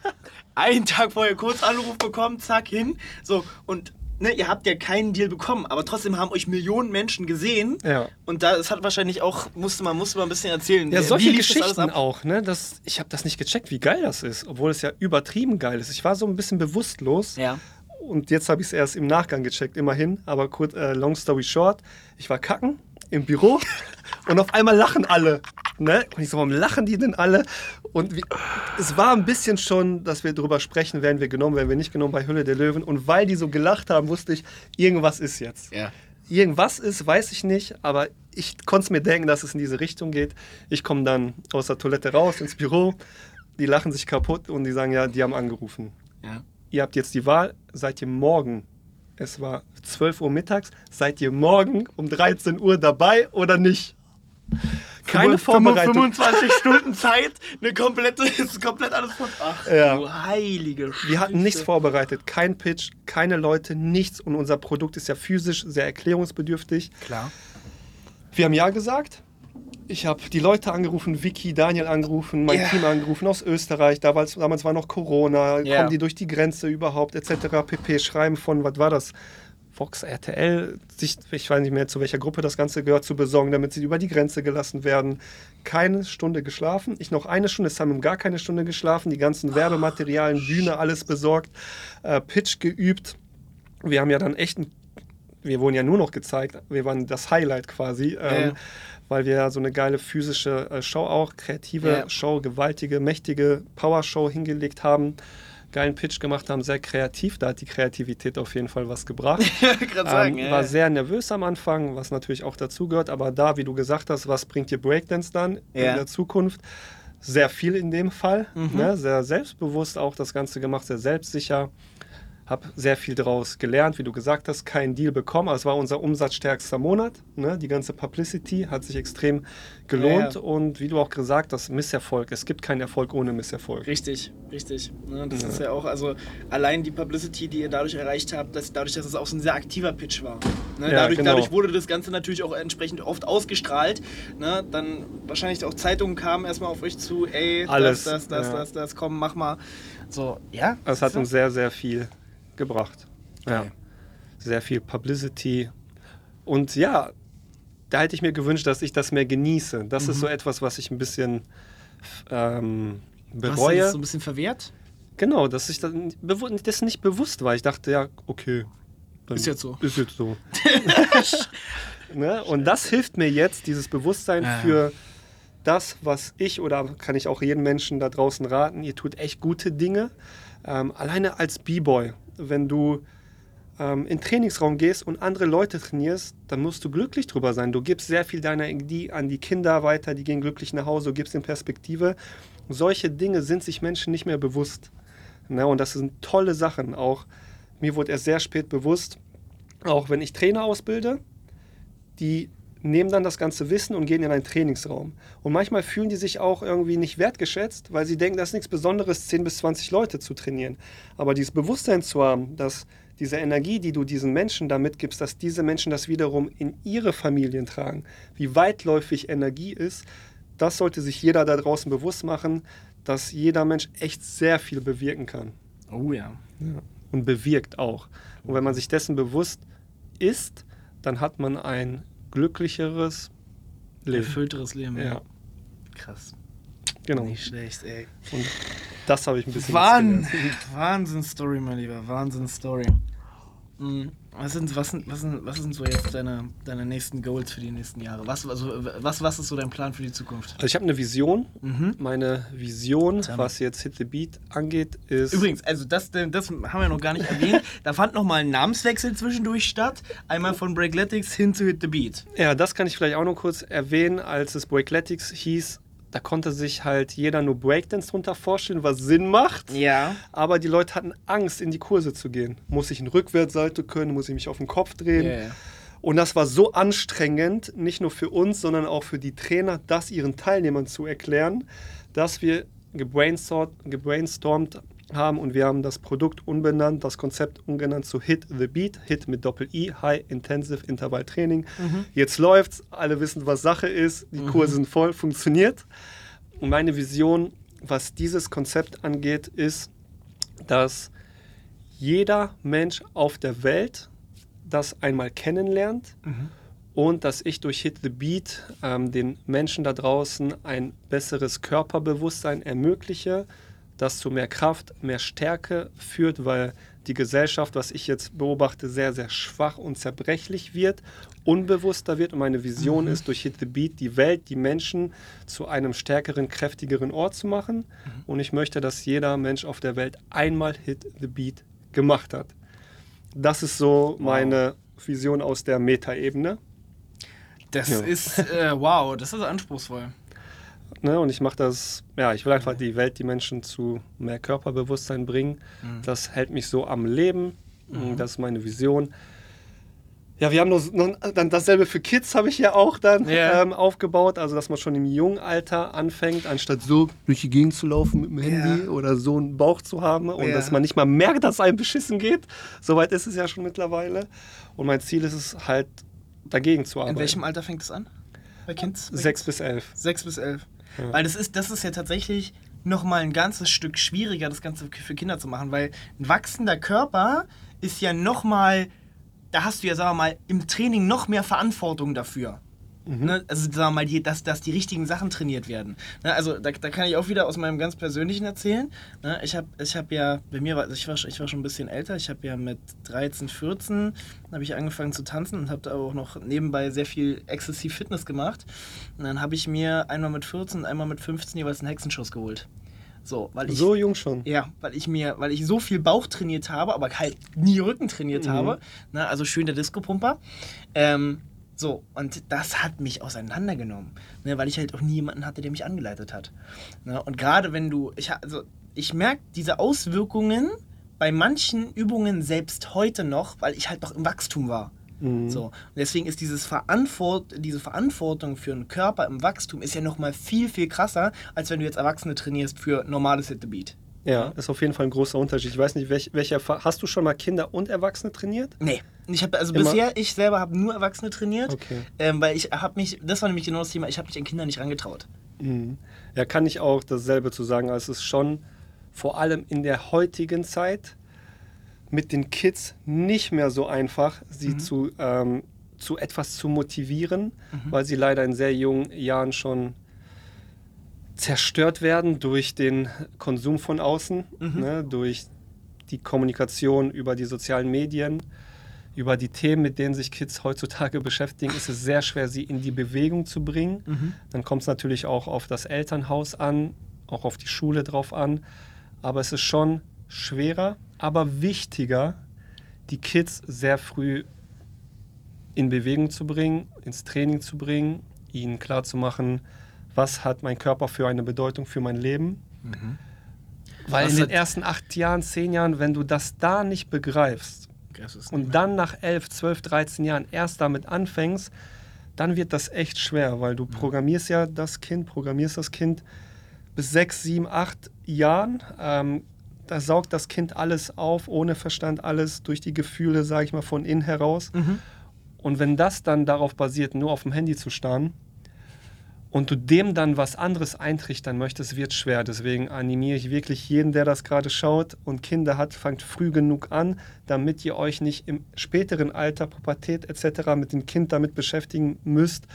Speaker 1: einen Tag vorher kurz Anruf bekommen, zack, hin. So, und ne, ihr habt ja keinen Deal bekommen, aber trotzdem haben euch Millionen Menschen gesehen.
Speaker 2: Ja.
Speaker 1: Und da, es hat wahrscheinlich auch, musste man, musste man ein bisschen erzählen.
Speaker 2: Ja,
Speaker 1: Wie
Speaker 2: solche Geschichten auch, ne? Das, ich habe das nicht gecheckt, wie geil das ist, obwohl es ja übertrieben geil ist. Ich war so ein bisschen bewusstlos.
Speaker 1: Ja.
Speaker 2: Und jetzt habe ich es erst im Nachgang gecheckt, immerhin. Aber kurz, äh, long story short, ich war kacken im Büro und auf einmal lachen alle. Ne? Und ich so, warum lachen die denn alle? Und wie, es war ein bisschen schon, dass wir darüber sprechen, werden wir genommen, werden wir nicht genommen bei Hülle der Löwen. Und weil die so gelacht haben, wusste ich, irgendwas ist jetzt.
Speaker 1: Ja.
Speaker 2: Irgendwas ist, weiß ich nicht, aber ich konnte es mir denken, dass es in diese Richtung geht. Ich komme dann aus der Toilette raus ins Büro, die lachen sich kaputt und die sagen, ja, die haben angerufen
Speaker 1: Ja.
Speaker 2: ihr habt jetzt die Wahl, seid ihr morgen, es war 12 Uhr mittags, seid ihr morgen um 13 Uhr dabei oder nicht? Keine
Speaker 1: 25
Speaker 2: Vorbereitung.
Speaker 1: 25 Stunden Zeit, eine komplette, ist komplett alles von. Ach,
Speaker 2: Ja.
Speaker 1: du heilige
Speaker 2: Wir hatten nichts
Speaker 1: Scheiße.
Speaker 2: vorbereitet, kein Pitch, keine Leute, nichts. Und unser Produkt ist ja physisch sehr erklärungsbedürftig.
Speaker 1: Klar.
Speaker 2: Wir haben Ja gesagt. Ich habe die Leute angerufen, Vicky, Daniel angerufen, mein
Speaker 1: Ja.
Speaker 2: Team angerufen aus Österreich. Damals, damals war noch Corona,
Speaker 1: Ja.
Speaker 2: kommen die durch die Grenze überhaupt, etc. pp. Schreiben von, was war das? Fox RTL, sich, ich weiß nicht mehr, zu welcher Gruppe das Ganze gehört, zu besorgen, damit sie über die Grenze gelassen werden. Keine Stunde geschlafen. Ich noch eine Stunde, es haben gar keine Stunde geschlafen. Die ganzen Werbematerialien, Bühne, alles besorgt. Äh, Pitch geübt. Wir haben ja dann echt ein wir wurden ja nur noch gezeigt, wir waren das Highlight quasi, ähm,
Speaker 1: Ja.
Speaker 2: weil wir ja so eine geile physische äh, Show auch, kreative
Speaker 1: Ja.
Speaker 2: Show, gewaltige, mächtige Power-Show hingelegt haben, geilen Pitch gemacht haben, sehr kreativ, da hat die Kreativität auf jeden Fall was gebracht.
Speaker 1: Ich gerade sagen,
Speaker 2: ähm,
Speaker 1: ja.
Speaker 2: war sehr nervös am Anfang, was natürlich auch dazugehört, aber da, wie du gesagt hast, was bringt dir Breakdance dann
Speaker 1: Ja.
Speaker 2: in der Zukunft? Sehr viel in dem Fall,
Speaker 1: Mhm.
Speaker 2: ne? sehr selbstbewusst auch das Ganze gemacht, sehr selbstsicher. Habe sehr viel daraus gelernt, wie du gesagt hast, keinen Deal bekommen. Aber es war unser umsatzstärkster Monat. Ne? Die ganze Publicity hat sich extrem gelohnt. Ja, ja. Und wie du auch gesagt hast, Misserfolg. Es gibt keinen Erfolg ohne Misserfolg.
Speaker 1: Richtig, richtig. Ne? Das ja. ist ja auch, also allein die Publicity, die ihr dadurch erreicht habt, dass, dadurch, dass es auch so ein sehr aktiver Pitch war. Ne? dadurch, genau. dadurch wurde das Ganze natürlich auch entsprechend oft ausgestrahlt. Ne? Dann wahrscheinlich auch Zeitungen kamen erstmal auf euch zu, ey,
Speaker 2: Alles.
Speaker 1: das, das, das, das, das, komm, mach mal. So, ja.
Speaker 2: Es hat uns sehr, sehr viel gebracht. Ja. Sehr viel Publicity. Und ja, da hätte ich mir gewünscht, dass ich das mehr genieße. Das mhm. ist so etwas, was ich ein bisschen ähm, bereue.
Speaker 1: Hast du so ein bisschen verwehrt?
Speaker 2: Genau, dass ich das, das nicht bewusst war. Ich dachte, ja, okay.
Speaker 1: Ist jetzt so.
Speaker 2: Ist jetzt so. ne? Und das hilft mir jetzt, dieses Bewusstsein ja. für das, was ich oder kann ich auch jedem Menschen da draußen raten, ihr tut echt gute Dinge. Ähm, alleine als B-Boy wenn du ähm, in den Trainingsraum gehst und andere Leute trainierst, dann musst du glücklich drüber sein. Du gibst sehr viel deiner Energie an die Kinder weiter, die gehen glücklich nach Hause, du gibst ihnen Perspektive. Solche Dinge sind sich Menschen nicht mehr bewusst. Ne? Und das sind tolle Sachen. Auch mir wurde erst sehr spät bewusst, auch wenn ich Trainer ausbilde, die nehmen dann das ganze Wissen und gehen in einen Trainingsraum. Und manchmal fühlen die sich auch irgendwie nicht wertgeschätzt, weil sie denken, das ist nichts Besonderes, 10 bis 20 Leute zu trainieren. Aber dieses Bewusstsein zu haben, dass diese Energie, die du diesen Menschen da mitgibst, dass diese Menschen das wiederum in ihre Familien tragen, wie weitläufig Energie ist, das sollte sich jeder da draußen bewusst machen, dass jeder Mensch echt sehr viel bewirken kann.
Speaker 1: Oh ja.
Speaker 2: ja. Und bewirkt auch. Und wenn man sich dessen bewusst ist, dann hat man ein glücklicheres
Speaker 1: Leben. Erfüllteres Leben,
Speaker 2: ja. ja.
Speaker 1: Krass.
Speaker 2: Genau.
Speaker 1: Nicht schlecht, ey.
Speaker 2: Und das habe ich ein bisschen
Speaker 1: Wahn Wahnsinn-Story, mein Lieber. Wahnsinn-Story. Mhm. Was sind, was, sind, was, sind, was sind so jetzt deine, deine nächsten Goals für die nächsten Jahre? Was, also, was, was ist so dein Plan für die Zukunft?
Speaker 2: Also ich habe eine Vision. Mhm. Meine Vision, was jetzt Hit the Beat angeht, ist.
Speaker 1: Übrigens, also das, das haben wir noch gar nicht erwähnt. da fand nochmal ein Namenswechsel zwischendurch statt. Einmal von Breakletics hin zu Hit the Beat.
Speaker 2: Ja, das kann ich vielleicht auch noch kurz erwähnen. Als es Breakletics hieß, da konnte sich halt jeder nur Breakdance drunter vorstellen, was Sinn macht.
Speaker 1: Ja.
Speaker 2: Aber die Leute hatten Angst, in die Kurse zu gehen. Muss ich einen Rückwärtssalto können? Muss ich mich auf den Kopf drehen? Yeah. Und das war so anstrengend, nicht nur für uns, sondern auch für die Trainer, das ihren Teilnehmern zu erklären, dass wir gebrainstormt haben und wir haben das Produkt umbenannt, das Konzept umgenannt zu Hit the Beat, Hit mit Doppel-I, High Intensive Intervall Training. Mhm. Jetzt läuft's, alle wissen, was Sache ist, die mhm. Kurse sind voll, funktioniert. Und meine Vision, was dieses Konzept angeht, ist, dass jeder Mensch auf der Welt das einmal kennenlernt mhm. und dass ich durch Hit the Beat ähm, den Menschen da draußen ein besseres Körperbewusstsein ermögliche, das zu mehr Kraft, mehr Stärke führt, weil die Gesellschaft, was ich jetzt beobachte, sehr, sehr schwach und zerbrechlich wird, unbewusster wird. Und meine Vision mhm. ist, durch Hit the Beat die Welt, die Menschen zu einem stärkeren, kräftigeren Ort zu machen. Mhm. Und ich möchte, dass jeder Mensch auf der Welt einmal Hit the Beat gemacht hat. Das ist so meine wow. Vision aus der Metaebene.
Speaker 1: Das ja. ist, äh, wow, das ist anspruchsvoll.
Speaker 2: Ne? Und ich mache das, ja, ich will einfach die Welt, die Menschen zu mehr Körperbewusstsein bringen. Mhm. Das hält mich so am Leben. Mhm. Das ist meine Vision. Ja, wir haben noch, noch, dann dasselbe für Kids habe ich ja auch dann yeah. ähm, aufgebaut, also dass man schon im jungen Alter anfängt, anstatt so durch die Gegend zu laufen mit dem Handy yeah. oder so einen Bauch zu haben und yeah. dass man nicht mal merkt, dass einem beschissen geht. Soweit ist es ja schon mittlerweile. Und mein Ziel ist es halt, dagegen zu arbeiten.
Speaker 1: In welchem Alter fängt es an? Bei Kids?
Speaker 2: Sechs bis elf.
Speaker 1: Sechs bis elf. Weil das ist, das ist ja tatsächlich nochmal ein ganzes Stück schwieriger, das Ganze für Kinder zu machen, weil ein wachsender Körper ist ja nochmal, da hast du ja, sagen wir mal, im Training noch mehr Verantwortung dafür. Mhm. Ne? Also sagen wir mal, die, dass, dass die richtigen Sachen trainiert werden. Ne? Also da, da kann ich auch wieder aus meinem ganz persönlichen erzählen. Ne? Ich habe ich hab ja, bei mir war ich, war, ich war schon ein bisschen älter, ich habe ja mit 13, 14 habe ich angefangen zu tanzen und habe da auch noch nebenbei sehr viel exzessiv Fitness gemacht. Und dann habe ich mir einmal mit 14 und einmal mit 15 jeweils einen Hexenschuss geholt. So, weil ich,
Speaker 2: so jung schon.
Speaker 1: Ja, weil ich mir, weil ich so viel Bauch trainiert habe, aber halt nie Rücken trainiert mhm. habe. Ne? Also schön der Disco-Pumper. Ähm, so, und das hat mich auseinandergenommen, ne, weil ich halt auch nie jemanden hatte, der mich angeleitet hat. Ne, und gerade wenn du, ich, also, ich merke diese Auswirkungen bei manchen Übungen selbst heute noch, weil ich halt noch im Wachstum war.
Speaker 2: Mhm.
Speaker 1: So. Und deswegen ist dieses Verantwort diese Verantwortung für einen Körper im Wachstum ist ja noch mal viel, viel krasser, als wenn du jetzt Erwachsene trainierst für normales Hit the Beat.
Speaker 2: Ja, ist auf jeden Fall ein großer Unterschied. Ich weiß nicht, welch, welcher Fa- hast du schon mal Kinder und Erwachsene trainiert?
Speaker 1: Nee. Ich habe also
Speaker 2: Immer?
Speaker 1: bisher, ich selber habe nur Erwachsene trainiert,
Speaker 2: Okay.
Speaker 1: ähm, weil ich habe mich, das war nämlich genau das Thema, ich habe mich an Kinder nicht rangetraut.
Speaker 2: Mhm. Ja, kann ich auch dasselbe zu sagen. Also es ist schon vor allem in der heutigen Zeit mit den Kids nicht mehr so einfach, sie zu, ähm, zu etwas zu motivieren, weil sie leider in sehr jungen Jahren schon zerstört werden durch den Konsum von außen, ne, durch die Kommunikation über die sozialen Medien, über die Themen, mit denen sich Kids heutzutage beschäftigen, ist es sehr schwer, sie in die Bewegung zu bringen. Dann kommt es natürlich auch auf das Elternhaus an, auch auf die Schule drauf an. Aber es ist schon schwerer, aber wichtiger, die Kids sehr früh in Bewegung zu bringen, ins Training zu bringen, ihnen klarzumachen, was hat mein Körper für eine Bedeutung für mein Leben. Weil
Speaker 1: Was
Speaker 2: in den ersten acht Jahren, zehn Jahren, wenn du das da nicht begreifst und dann nach elf, zwölf, 13 Jahren erst damit anfängst, dann wird das echt schwer, weil du programmierst ja das Kind, programmierst das Kind bis sechs, sieben, acht Jahren. Ähm, da saugt das Kind alles auf, ohne Verstand, alles durch die Gefühle, sage ich mal, von innen heraus. Und wenn das dann darauf basiert, nur auf dem Handy zu starren und du dem dann was anderes eintrichtern möchtest, wird schwer. Deswegen animiere ich wirklich jeden, der das gerade schaut und Kinder hat, fangt früh genug an, damit ihr euch nicht im späteren Alter, Pubertät etc. mit dem Kind damit beschäftigen müsst,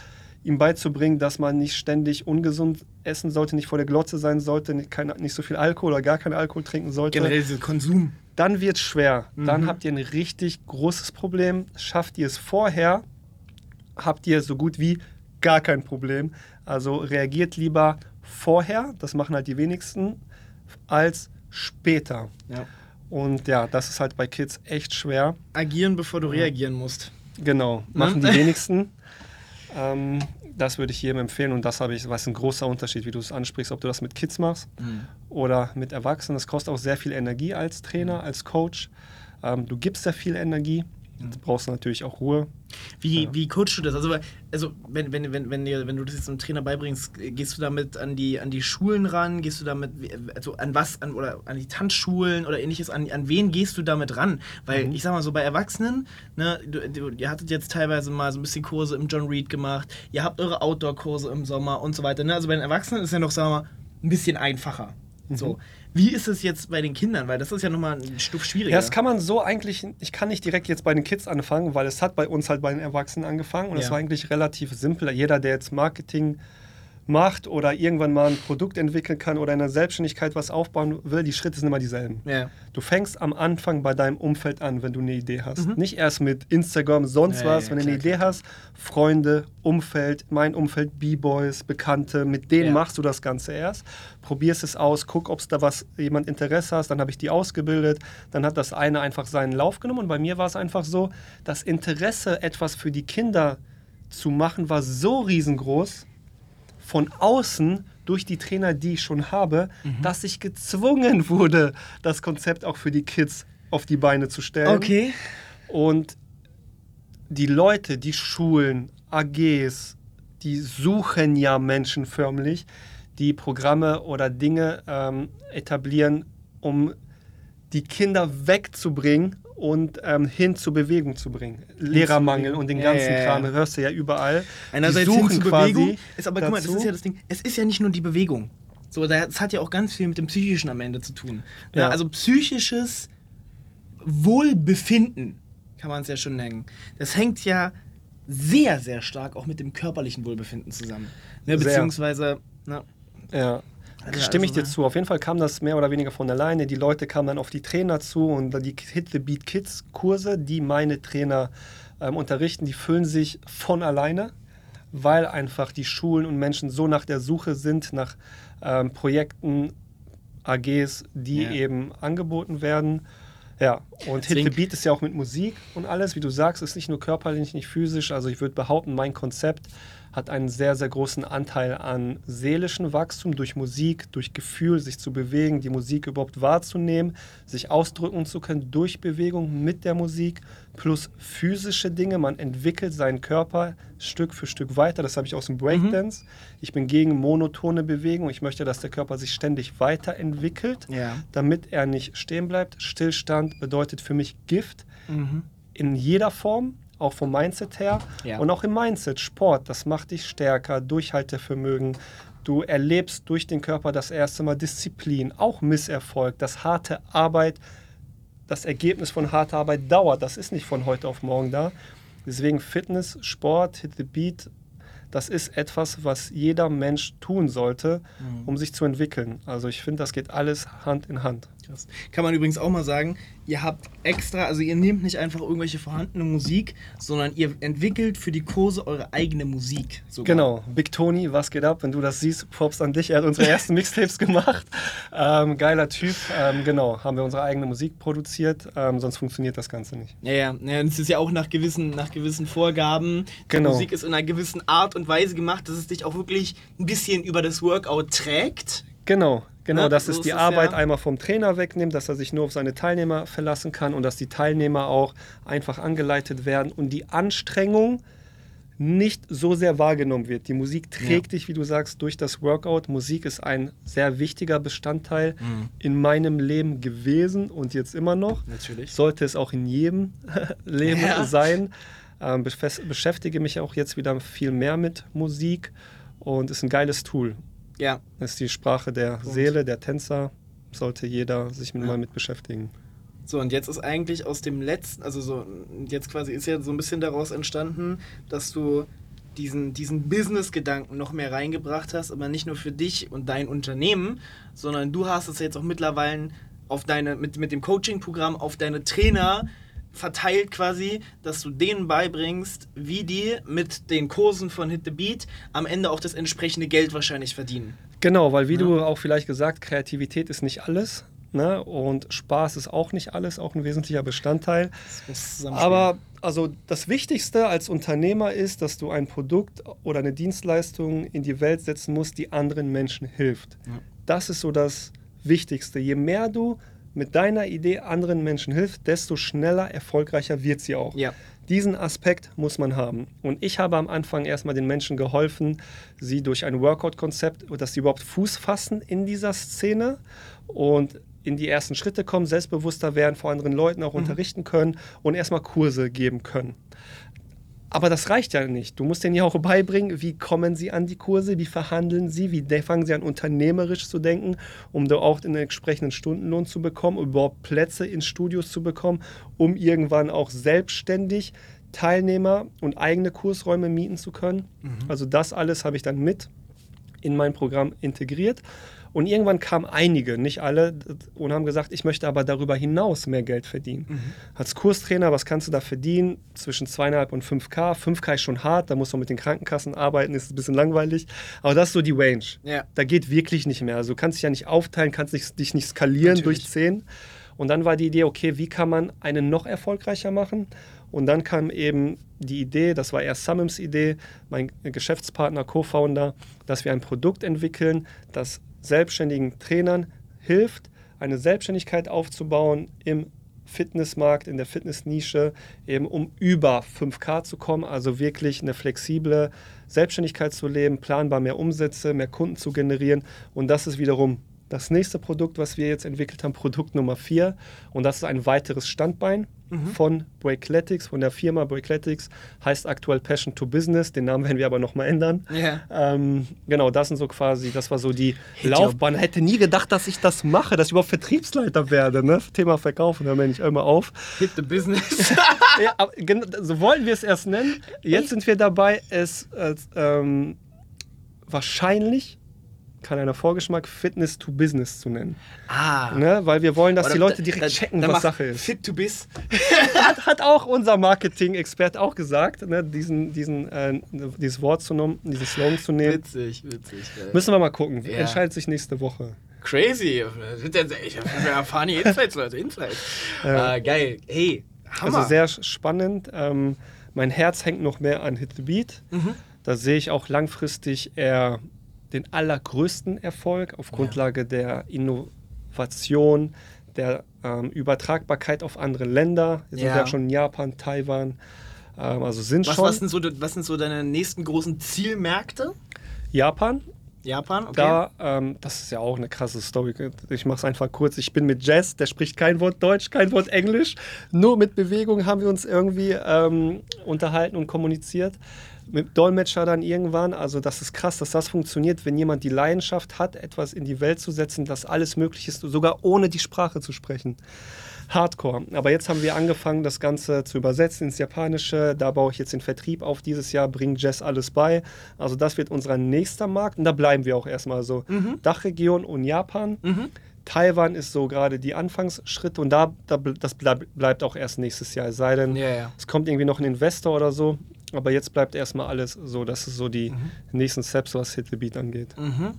Speaker 2: ihm beizubringen, dass man nicht ständig ungesund essen sollte, nicht vor der Glotze sein sollte, nicht, kein, nicht so viel Alkohol oder gar keinen Alkohol trinken sollte
Speaker 1: Generell dieser Konsum.
Speaker 2: dann wird es schwer. Dann habt ihr ein richtig großes Problem. Schafft ihr es vorher, habt ihr so gut wie gar kein Problem. Also reagiert lieber vorher, das machen halt die wenigsten, als später.
Speaker 1: Ja.
Speaker 2: Und ja, das ist halt bei Kids echt schwer.
Speaker 1: Agieren, bevor du reagieren musst.
Speaker 2: Genau, machen die wenigsten. Ähm, das würde ich jedem empfehlen und das habe ich, was ein großer Unterschied, wie du es ansprichst, ob du das mit Kids machst oder mit Erwachsenen. Das kostet auch sehr viel Energie als Trainer, als Coach. Ähm, du gibst sehr viel Energie, du brauchst natürlich auch Ruhe.
Speaker 1: Wie, wie coachst du das? Also, also wenn, wenn, wenn, wenn, dir, wenn du das jetzt einem Trainer beibringst, gehst du damit an die, an die Schulen ran? Gehst du damit, also an was, an, oder an die Tanzschulen oder ähnliches, an, an wen gehst du damit ran? Weil ich sag mal so, bei Erwachsenen, ne, du, du, ihr hattet jetzt teilweise mal so ein bisschen Kurse im John Reed gemacht, ihr habt eure Outdoor-Kurse im Sommer und so weiter. Ne? Also bei den Erwachsenen ist ja noch, sagen wir mal, ein bisschen einfacher. So. Wie ist es jetzt bei den Kindern? Weil das ist ja nochmal ein Stück schwieriger.
Speaker 2: Ja, das kann man so eigentlich, ich kann nicht direkt jetzt bei den Kids anfangen, weil es hat bei uns halt bei den Erwachsenen angefangen und es
Speaker 1: Ja.
Speaker 2: war eigentlich relativ simpel. Jeder, der jetzt Marketing macht oder irgendwann mal ein Produkt entwickeln kann oder in der Selbstständigkeit was aufbauen will, die Schritte sind immer dieselben.
Speaker 1: ja.
Speaker 2: Du fängst am Anfang bei deinem Umfeld an, wenn du eine Idee hast. Nicht erst mit Instagram, sonst
Speaker 1: Mhm. Ja,
Speaker 2: was.
Speaker 1: ja,
Speaker 2: wenn du eine Idee hast, Freunde, Umfeld, mein Umfeld, B-Boys, Bekannte, mit denen
Speaker 1: Ja.
Speaker 2: machst du das Ganze erst. Probierst es aus, guck, ob es da was jemand Interesse hast. Dann habe ich die ausgebildet. Dann hat das eine einfach seinen Lauf genommen. Und bei mir war es einfach so, das Interesse, etwas für die Kinder zu machen, war so riesengroß von außen durch die Trainer, die ich schon habe,
Speaker 1: Mhm.
Speaker 2: dass ich gezwungen wurde, das Konzept auch für die Kids auf die Beine zu stellen.
Speaker 1: Okay.
Speaker 2: Und die Leute, die Schulen, AGs, die suchen ja Menschen förmlich, die Programme oder Dinge ähm, etablieren, um die Kinder wegzubringen und ähm, hin zur Bewegung zu bringen. Lehrermangel und den ganzen
Speaker 1: ja, ja.
Speaker 2: Kram, hörst du ja überall.
Speaker 1: Einerseits
Speaker 2: die
Speaker 1: hin
Speaker 2: suchen
Speaker 1: zur
Speaker 2: quasi
Speaker 1: Bewegung, ist aber guck mal, das ist ja das Ding, es ist ja nicht nur die Bewegung. So, das hat ja auch ganz viel mit dem Psychischen am Ende zu tun. Ja.
Speaker 2: Ja.
Speaker 1: Also psychisches Wohlbefinden, kann man es ja schon nennen. Das hängt ja sehr, sehr stark auch mit dem körperlichen Wohlbefinden zusammen. Ne, beziehungsweise, na,
Speaker 2: Ja.
Speaker 1: Also,
Speaker 2: Stimme ich dir
Speaker 1: also,
Speaker 2: zu. Auf jeden Fall kam das mehr oder weniger von alleine. Die Leute kamen dann auf die Trainer zu und die Hit the Beat Kids Kurse, die meine Trainer ähm, unterrichten, die füllen sich von alleine, weil einfach die Schulen und Menschen so nach der Suche sind nach ähm, Projekten, AGs, die
Speaker 1: Ja.
Speaker 2: eben angeboten werden. Ja, und Hit
Speaker 1: Deswegen-
Speaker 2: the Beat ist ja auch mit Musik und alles, wie du sagst, ist nicht nur körperlich, nicht physisch. Also ich würde behaupten, mein Konzept hat einen sehr, sehr großen Anteil an seelischem Wachstum durch Musik, durch Gefühl, sich zu bewegen, die Musik überhaupt wahrzunehmen, sich ausdrücken zu können durch Bewegung mit der Musik, plus physische Dinge. Man entwickelt seinen Körper Stück für Stück weiter. Das habe ich aus dem Breakdance. Mhm. Ich bin gegen monotone Bewegung. Ich möchte, dass der Körper sich ständig weiterentwickelt, ja. damit er nicht stehen bleibt. Stillstand bedeutet für mich Gift mhm. in jeder Form auch vom Mindset her ja. und auch im Mindset. Sport, das macht dich stärker, Durchhaltevermögen. Du erlebst durch den Körper das erste Mal Disziplin, auch Misserfolg, das harte Arbeit, das Ergebnis von harter Arbeit dauert. Das ist nicht von heute auf morgen da. Deswegen Fitness, Sport, Hit the Beat, das ist etwas, was jeder Mensch tun sollte, mhm. um sich zu entwickeln. Also ich finde, das geht alles Hand in Hand.
Speaker 1: Krass. Kann man übrigens auch mal sagen, ihr habt extra, also ihr nehmt nicht einfach irgendwelche vorhandene Musik, sondern ihr entwickelt für die Kurse eure eigene Musik.
Speaker 2: Sogar. Genau, Big Tony, was geht ab? Wenn du das siehst, Props an dich. Er hat unsere ersten Mixtapes gemacht. Ähm, geiler Typ. Ähm, genau, haben wir unsere eigene Musik produziert, ähm, sonst funktioniert das Ganze nicht.
Speaker 1: Ja, ja, ja es ist ja auch nach gewissen, nach gewissen Vorgaben. Die genau. Musik ist in einer gewissen Art und Weise gemacht, dass es dich auch wirklich ein bisschen über das Workout trägt.
Speaker 2: Genau, Genau, dass es die Arbeit ja. einmal vom Trainer wegnimmt, dass er sich nur auf seine Teilnehmer verlassen kann und dass die Teilnehmer auch einfach angeleitet werden und die Anstrengung nicht so sehr wahrgenommen wird. Die Musik trägt ja. dich, wie du sagst, durch das Workout. Musik ist ein sehr wichtiger Bestandteil mhm. in meinem Leben gewesen und jetzt immer noch.
Speaker 1: Natürlich.
Speaker 2: Sollte es auch in jedem Leben ja. sein. Ähm, beschäftige mich auch jetzt wieder viel mehr mit Musik und ist ein geiles Tool.
Speaker 1: Ja.
Speaker 2: Das ist die Sprache der Punkt. Seele, der Tänzer. Sollte jeder sich ja. mal mit beschäftigen.
Speaker 1: So, und jetzt ist eigentlich aus dem letzten, also so, jetzt quasi ist ja so ein bisschen daraus entstanden, dass du diesen, diesen Business-Gedanken noch mehr reingebracht hast, aber nicht nur für dich und dein Unternehmen, sondern du hast es jetzt auch mittlerweile auf deine, mit, mit dem Coaching-Programm auf deine Trainer verteilt quasi, dass du denen beibringst, wie die mit den Kursen von Hit the Beat am Ende auch das entsprechende Geld wahrscheinlich verdienen.
Speaker 2: Genau, weil wie ja. du auch vielleicht gesagt, Kreativität ist nicht alles. Ne? Und Spaß ist auch nicht alles, auch ein wesentlicher Bestandteil. Aber also das Wichtigste als Unternehmer ist, dass du ein Produkt oder eine Dienstleistung in die Welt setzen musst, die anderen Menschen hilft. Ja. Das ist so das Wichtigste. Je mehr du mit deiner Idee anderen Menschen hilft, desto schneller, erfolgreicher wird sie auch.
Speaker 1: Ja.
Speaker 2: Diesen Aspekt muss man haben. Und ich habe am Anfang erstmal den Menschen geholfen, sie durch ein Workout-Konzept, dass sie überhaupt Fuß fassen in dieser Szene und in die ersten Schritte kommen, selbstbewusster werden, vor anderen Leuten auch mhm. unterrichten können und erstmal Kurse geben können. Aber das reicht ja nicht. Du musst denen ja auch beibringen, wie kommen sie an die Kurse, wie verhandeln sie, wie fangen sie an, unternehmerisch zu denken, um da auch den entsprechenden Stundenlohn zu bekommen, überhaupt Plätze in Studios zu bekommen, um irgendwann auch selbstständig Teilnehmer und eigene Kursräume mieten zu können. Mhm. Also das alles habe ich dann mit in mein Programm integriert. Und irgendwann kamen einige, nicht alle, und haben gesagt, ich möchte aber darüber hinaus mehr Geld verdienen. Mhm. Als Kurstrainer, was kannst du da verdienen? Zwischen 2,5 und 5K. 5K ist schon hart, da musst du mit den Krankenkassen arbeiten, ist ein bisschen langweilig. Aber das ist so die Range.
Speaker 1: Ja.
Speaker 2: Da geht wirklich nicht mehr. Also du kannst dich ja nicht aufteilen, kannst dich, dich nicht skalieren Natürlich. durch 10. Und dann war die Idee, okay, wie kann man einen noch erfolgreicher machen? Und dann kam eben die Idee, das war erst Samims Idee, mein Geschäftspartner, Co-Founder, dass wir ein Produkt entwickeln, das selbstständigen Trainern hilft, eine Selbstständigkeit aufzubauen im Fitnessmarkt, in der Fitnessnische, eben um über 5K zu kommen, also wirklich eine flexible Selbstständigkeit zu leben, planbar mehr Umsätze, mehr Kunden zu generieren. Und das ist wiederum das nächste Produkt, was wir jetzt entwickelt haben, Produkt Nummer 4. Und das ist ein weiteres Standbein mhm. von Breakletics, von der Firma Breakletics. Heißt aktuell Passion to Business. Den Namen werden wir aber nochmal ändern.
Speaker 1: Yeah.
Speaker 2: Ähm, genau, das sind so quasi, das war so die Hit Laufbahn. Ich hätte nie gedacht, dass ich das mache, dass ich überhaupt Vertriebsleiter werde. Ne? Thema Verkaufen, da bin ich immer auf.
Speaker 1: Hit the Business.
Speaker 2: ja, aber, so wollen wir es erst nennen. Jetzt sind wir dabei, es äh, ähm, wahrscheinlich kleiner Vorgeschmack, Fitness to Business zu nennen.
Speaker 1: Ah.
Speaker 2: Ne? Weil wir wollen, dass Oder die Leute direkt da, checken, was Sache ist.
Speaker 1: Fit to Biz.
Speaker 2: hat, hat, auch unser Marketing-Expert auch gesagt, ne? diesen, diesen, äh, dieses Wort zu nehmen, diesen Slogan zu nehmen.
Speaker 1: Witzig, witzig.
Speaker 2: Müssen wir mal gucken. Ja. Entscheidet sich nächste Woche.
Speaker 1: Crazy. Ich erfahren hier Insights, Leute, Insights. Ja. Äh, geil. Hey, Hammer.
Speaker 2: Also sehr spannend. Ähm, mein Herz hängt noch mehr an Hit the Beat. Mhm Da sehe ich auch langfristig eher den allergrößten Erfolg auf Grundlage ja. der Innovation, der ähm, Übertragbarkeit auf andere Länder. Wir sind ja. ja schon in Japan, Taiwan. Ähm, also sind
Speaker 1: was,
Speaker 2: schon.
Speaker 1: Was sind, so, was sind so deine nächsten großen Zielmärkte?
Speaker 2: Japan.
Speaker 1: Japan, okay.
Speaker 2: Da, ähm, das ist ja auch eine krasse Story. Ich mache es einfach kurz. Ich bin mit Jazz, der spricht kein Wort Deutsch, kein Wort Englisch. Nur mit Bewegung haben wir uns irgendwie ähm, unterhalten und kommuniziert mit Dolmetscher dann irgendwann. Also das ist krass, dass das funktioniert, wenn jemand die Leidenschaft hat, etwas in die Welt zu setzen, dass alles möglich ist, sogar ohne die Sprache zu sprechen. Hardcore. Aber jetzt haben wir angefangen, das Ganze zu übersetzen ins Japanische. Da baue ich jetzt den Vertrieb auf dieses Jahr, bringe Jazz alles bei. Also das wird unser nächster Markt und da bleiben wir auch erstmal so. Mhm. Dachregion und Japan. Mhm. Taiwan ist so gerade die Anfangsschritte und da, da das bleib, bleibt auch erst nächstes Jahr. Es sei denn, ja, ja. es kommt irgendwie noch ein Investor oder so. Aber jetzt bleibt erstmal alles so, das ist so die mhm. nächsten Steps, was Hit the Beat angeht.
Speaker 1: Mhm.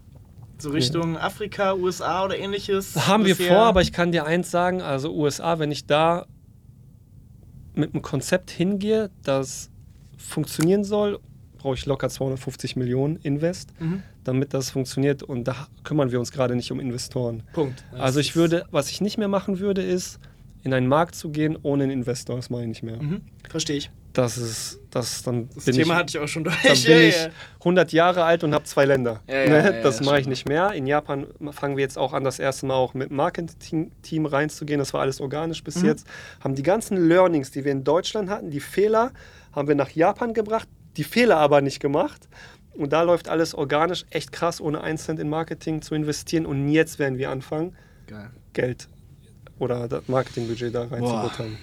Speaker 1: So Richtung ja. Afrika, USA oder ähnliches?
Speaker 2: Haben bisher? wir vor, aber ich kann dir eins sagen, also USA, wenn ich da mit einem Konzept hingehe, das funktionieren soll, brauche ich locker 250 Millionen Invest, mhm. damit das funktioniert. Und da kümmern wir uns gerade nicht um Investoren.
Speaker 1: Punkt.
Speaker 2: Das also ich würde, was ich nicht mehr machen würde, ist in einen Markt zu gehen ohne einen Investor. Das mache ich nicht mehr.
Speaker 1: Mhm. Verstehe ich
Speaker 2: das ist, das dann
Speaker 1: das Thema ich, hatte ich auch schon durch.
Speaker 2: Dann bin ich 100 Jahre alt und habe zwei Länder. Ja, ne? das mache ich nicht mehr. In Japan fangen wir jetzt auch an, das erste Mal auch mit Marketing-Team reinzugehen. Das war alles organisch bis mhm. jetzt. Haben die ganzen Learnings, die wir in Deutschland hatten, die Fehler, haben wir nach Japan gebracht, die Fehler aber nicht gemacht. Und da läuft alles organisch, echt krass, ohne einen Cent in Marketing zu investieren. Und jetzt werden wir anfangen, Geil. Geld oder das Marketingbudget da reinzubuttern.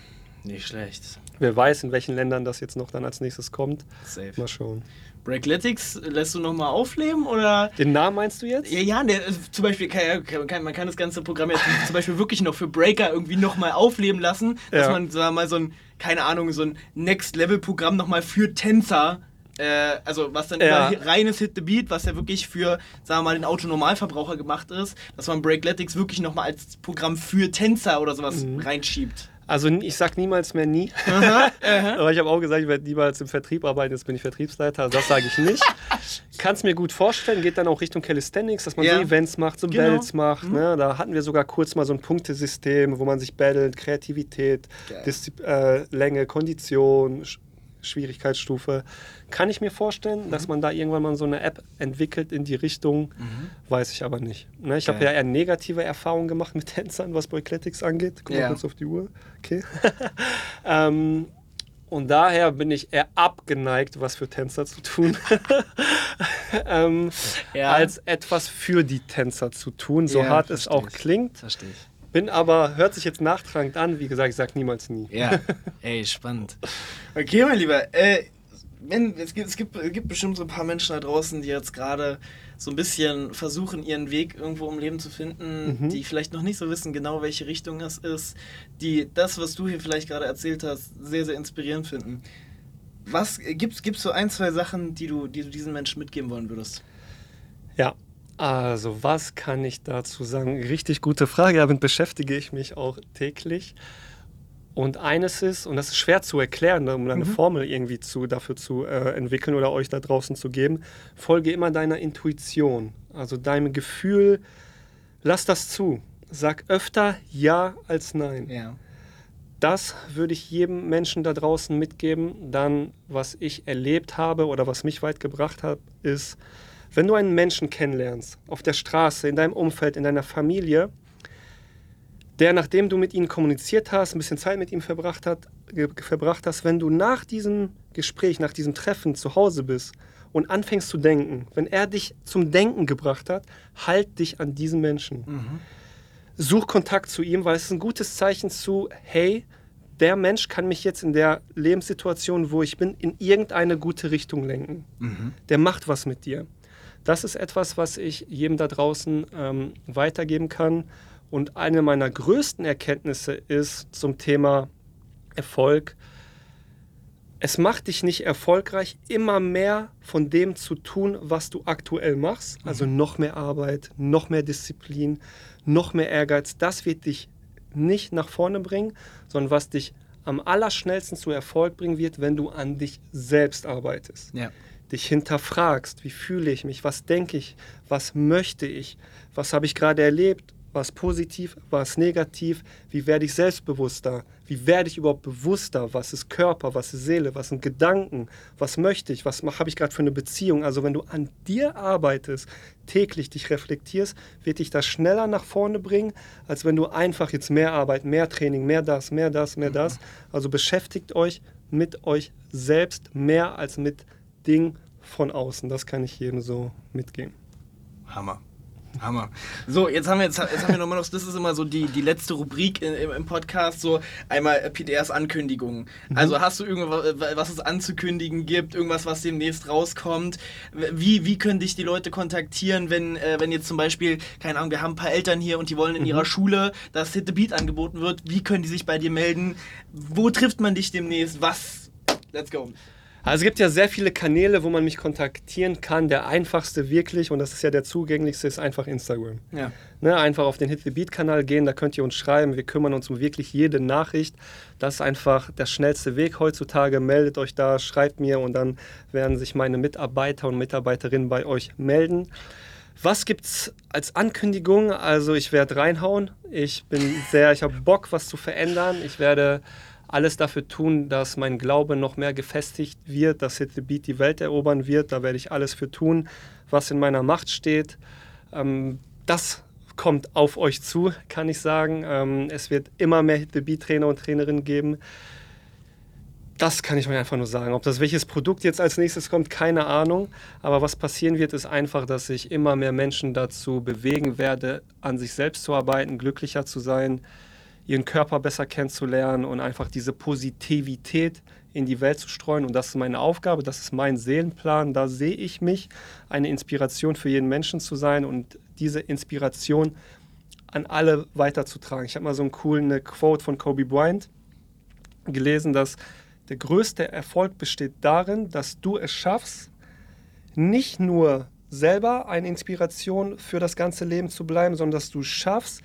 Speaker 1: Nicht schlecht.
Speaker 2: Wer weiß, in welchen Ländern das jetzt noch dann als nächstes kommt. Safe. Mal schauen.
Speaker 1: Breakletics lässt du nochmal aufleben oder?
Speaker 2: Den Namen meinst du jetzt?
Speaker 1: Ja, ja, der, zum Beispiel kann, kann, man kann das ganze Programm jetzt zum Beispiel wirklich noch für Breaker irgendwie nochmal aufleben lassen, dass ja. man sagen mal so ein, keine Ahnung, so ein Next-Level-Programm nochmal für Tänzer äh, also was dann ja. reines Hit the Beat, was ja wirklich für, sagen wir mal, den Autonormalverbraucher gemacht ist, dass man Breakletics wirklich nochmal als Programm für Tänzer oder sowas mhm. reinschiebt.
Speaker 2: Also ich sag niemals mehr nie. Aha, aha. Aber ich habe auch gesagt, ich werde niemals im Vertrieb arbeiten, jetzt bin ich Vertriebsleiter. Das sage ich nicht. Kann es mir gut vorstellen, geht dann auch Richtung Calisthenics, dass man ja. so Events macht, so genau. Battles macht. Mhm. Ne? Da hatten wir sogar kurz mal so ein Punktesystem, wo man sich battelt, Kreativität, äh, Länge, Kondition, Schwierigkeitsstufe. Kann ich mir vorstellen, mhm. dass man da irgendwann mal so eine App entwickelt in die Richtung, mhm. weiß ich aber nicht. Ne, ich habe ja eher negative Erfahrungen gemacht mit Tänzern, was Boycletics angeht. Guck mal kurz auf die Uhr. Okay. ähm, und daher bin ich eher abgeneigt, was für Tänzer zu tun, ähm, ja. als etwas für die Tänzer zu tun, so ja, hart es auch klingt. Verstehe ich. Bin aber, hört sich jetzt nachtragend an, wie gesagt, ich sage niemals nie.
Speaker 1: Ja, ey, spannend. Okay, mein Lieber, äh, wenn, es, gibt, es, gibt, es gibt bestimmt so ein paar Menschen da draußen, die jetzt gerade so ein bisschen versuchen, ihren Weg irgendwo im Leben zu finden, mhm. die vielleicht noch nicht so wissen, genau welche Richtung es ist, die das, was du hier vielleicht gerade erzählt hast, sehr, sehr inspirierend finden. Was gibt es so ein, zwei Sachen, die du, die du diesen Menschen mitgeben wollen würdest?
Speaker 2: Ja, also, was kann ich dazu sagen? Richtig gute Frage. Damit beschäftige ich mich auch täglich. Und eines ist, und das ist schwer zu erklären, um eine mhm. Formel irgendwie zu, dafür zu äh, entwickeln oder euch da draußen zu geben, folge immer deiner Intuition, also deinem Gefühl. Lass das zu. Sag öfter Ja als Nein. Ja. Das würde ich jedem Menschen da draußen mitgeben. Dann, was ich erlebt habe oder was mich weit gebracht hat, ist, wenn du einen Menschen kennenlernst, auf der Straße, in deinem Umfeld, in deiner Familie, der, nachdem du mit ihm kommuniziert hast, ein bisschen Zeit mit ihm verbracht, hat, verbracht hast, wenn du nach diesem Gespräch, nach diesem Treffen zu Hause bist und anfängst zu denken, wenn er dich zum Denken gebracht hat, halt dich an diesen Menschen. Mhm. Such Kontakt zu ihm, weil es ist ein gutes Zeichen zu, hey, der Mensch kann mich jetzt in der Lebenssituation, wo ich bin, in irgendeine gute Richtung lenken. Mhm. Der macht was mit dir. Das ist etwas, was ich jedem da draußen ähm, weitergeben kann. Und eine meiner größten Erkenntnisse ist zum Thema Erfolg. Es macht dich nicht erfolgreich, immer mehr von dem zu tun, was du aktuell machst. Also mhm. noch mehr Arbeit, noch mehr Disziplin, noch mehr Ehrgeiz. Das wird dich nicht nach vorne bringen, sondern was dich am allerschnellsten zu Erfolg bringen wird, wenn du an dich selbst arbeitest. Ja dich hinterfragst, wie fühle ich mich, was denke ich, was möchte ich, was habe ich gerade erlebt, was positiv, was negativ, wie werde ich selbstbewusster, wie werde ich überhaupt bewusster, was ist Körper, was ist Seele, was sind Gedanken, was möchte ich, was habe ich gerade für eine Beziehung. Also wenn du an dir arbeitest, täglich dich reflektierst, wird dich das schneller nach vorne bringen, als wenn du einfach jetzt mehr Arbeit, mehr Training, mehr das, mehr das, mehr das. Also beschäftigt euch mit euch selbst mehr als mit Dingen von außen. Das kann ich jedem so mitgeben.
Speaker 1: Hammer. Hammer. So, jetzt haben wir jetzt, jetzt haben wir nochmal noch, das ist immer so die, die letzte Rubrik im, im Podcast, so einmal PDRs Ankündigungen. Mhm. Also hast du irgendwas, was es anzukündigen gibt, irgendwas, was demnächst rauskommt? Wie, wie können dich die Leute kontaktieren, wenn, äh, wenn jetzt zum Beispiel, keine Ahnung, wir haben ein paar Eltern hier und die wollen in mhm. ihrer Schule, dass Hit the Beat angeboten wird, wie können die sich bei dir melden? Wo trifft man dich demnächst? Was? Let's go.
Speaker 2: Also es gibt ja sehr viele Kanäle, wo man mich kontaktieren kann. Der einfachste wirklich, und das ist ja der zugänglichste, ist einfach Instagram. Ja. Ne, einfach auf den Hit the Beat Kanal gehen, da könnt ihr uns schreiben. Wir kümmern uns um wirklich jede Nachricht. Das ist einfach der schnellste Weg heutzutage. Meldet euch da, schreibt mir und dann werden sich meine Mitarbeiter und Mitarbeiterinnen bei euch melden. Was gibt's als Ankündigung? Also ich werde reinhauen. Ich bin sehr, ich habe Bock, was zu verändern. Ich werde alles dafür tun, dass mein Glaube noch mehr gefestigt wird, dass Hit the Beat die Welt erobern wird. Da werde ich alles für tun, was in meiner Macht steht. Ähm, das kommt auf euch zu, kann ich sagen. Ähm, es wird immer mehr Hit the Beat Trainer und Trainerinnen geben. Das kann ich euch einfach nur sagen. Ob das welches Produkt jetzt als nächstes kommt, keine Ahnung. Aber was passieren wird, ist einfach, dass ich immer mehr Menschen dazu bewegen werde, an sich selbst zu arbeiten, glücklicher zu sein, ihren Körper besser kennenzulernen und einfach diese Positivität in die Welt zu streuen. Und das ist meine Aufgabe, das ist mein Seelenplan. Da sehe ich mich, eine Inspiration für jeden Menschen zu sein und diese Inspiration an alle weiterzutragen. Ich habe mal so einen coolen Quote von Kobe Bryant gelesen, dass der größte Erfolg besteht darin, dass du es schaffst, nicht nur selber eine Inspiration für das ganze Leben zu bleiben, sondern dass du schaffst,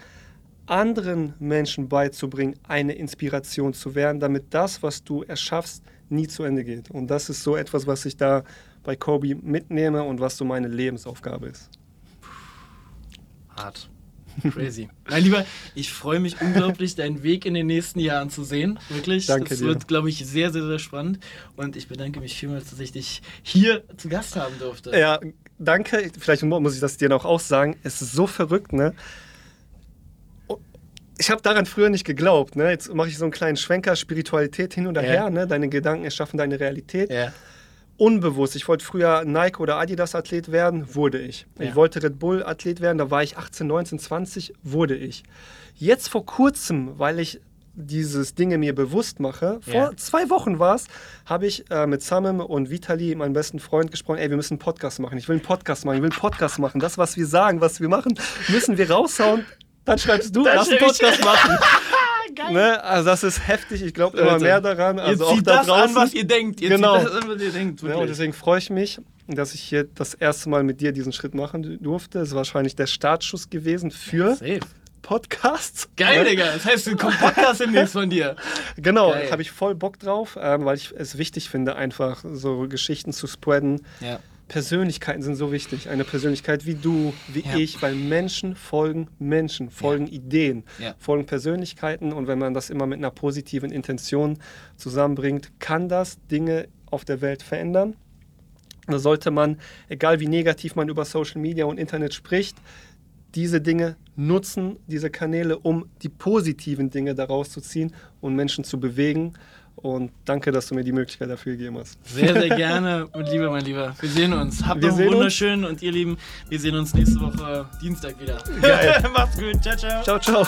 Speaker 2: anderen Menschen beizubringen, eine Inspiration zu werden, damit das, was du erschaffst, nie zu Ende geht. Und das ist so etwas, was ich da bei Kobe mitnehme und was so meine Lebensaufgabe ist.
Speaker 1: Hart. Crazy. Mein Lieber, ich freue mich unglaublich, deinen Weg in den nächsten Jahren zu sehen. Wirklich.
Speaker 2: Danke
Speaker 1: das
Speaker 2: dir.
Speaker 1: wird, glaube ich, sehr, sehr, sehr spannend. Und ich bedanke mich vielmals, dass ich dich hier zu Gast haben durfte.
Speaker 2: Ja, danke. Vielleicht muss ich das dir noch auch sagen. Es ist so verrückt, ne? Ich habe daran früher nicht geglaubt. Ne? Jetzt mache ich so einen kleinen Schwenker, Spiritualität hin und her. Ja. Ne? Deine Gedanken erschaffen deine Realität. Ja. Unbewusst. Ich wollte früher Nike oder Adidas Athlet werden, wurde ich. Ja. Ich wollte Red Bull Athlet werden, da war ich 18, 19, 20, wurde ich. Jetzt vor kurzem, weil ich dieses Dinge mir bewusst mache. Vor yeah. zwei Wochen war es, habe ich äh, mit Samem und Vitali, meinem besten Freund, gesprochen, ey, wir müssen einen Podcast machen. Ich will einen Podcast machen, ich will einen Podcast machen. Das, was wir sagen, was wir machen, müssen wir raushauen. Dann schreibst du, lass einen Podcast machen. Ne? Also das ist heftig, ich glaube immer mehr daran. Also
Speaker 1: ihr
Speaker 2: auch da
Speaker 1: das
Speaker 2: draußen.
Speaker 1: an, was ihr denkt. Ihr
Speaker 2: genau.
Speaker 1: das an, was ihr denkt.
Speaker 2: Ja, und deswegen freue ich mich, dass ich hier das erste Mal mit dir diesen Schritt machen durfte. Es ist wahrscheinlich der Startschuss gewesen für
Speaker 1: Safe.
Speaker 2: Podcasts.
Speaker 1: Geil, Digga. Das heißt, du kommt Podcast demnächst von dir.
Speaker 2: Genau, habe ich voll Bock drauf, ähm, weil ich es wichtig finde, einfach so Geschichten zu spreaden. Ja Persönlichkeiten sind so wichtig. Eine Persönlichkeit wie du, wie ja. ich, weil Menschen folgen Menschen, folgen ja. Ideen, ja. folgen Persönlichkeiten. Und wenn man das immer mit einer positiven Intention zusammenbringt, kann das Dinge auf der Welt verändern. Da sollte man, egal wie negativ man über Social Media und Internet spricht, diese Dinge nutzen, diese Kanäle, um die positiven Dinge daraus zu ziehen und Menschen zu bewegen und danke, dass du mir die Möglichkeit dafür gegeben hast.
Speaker 1: Sehr, sehr gerne, mein Lieber, mein Lieber. Wir sehen uns. Habt noch wunderschön uns. und ihr Lieben, wir sehen uns nächste Woche Dienstag wieder.
Speaker 2: Geil.
Speaker 1: Macht's gut. Ciao, ciao.
Speaker 2: Ciao, ciao.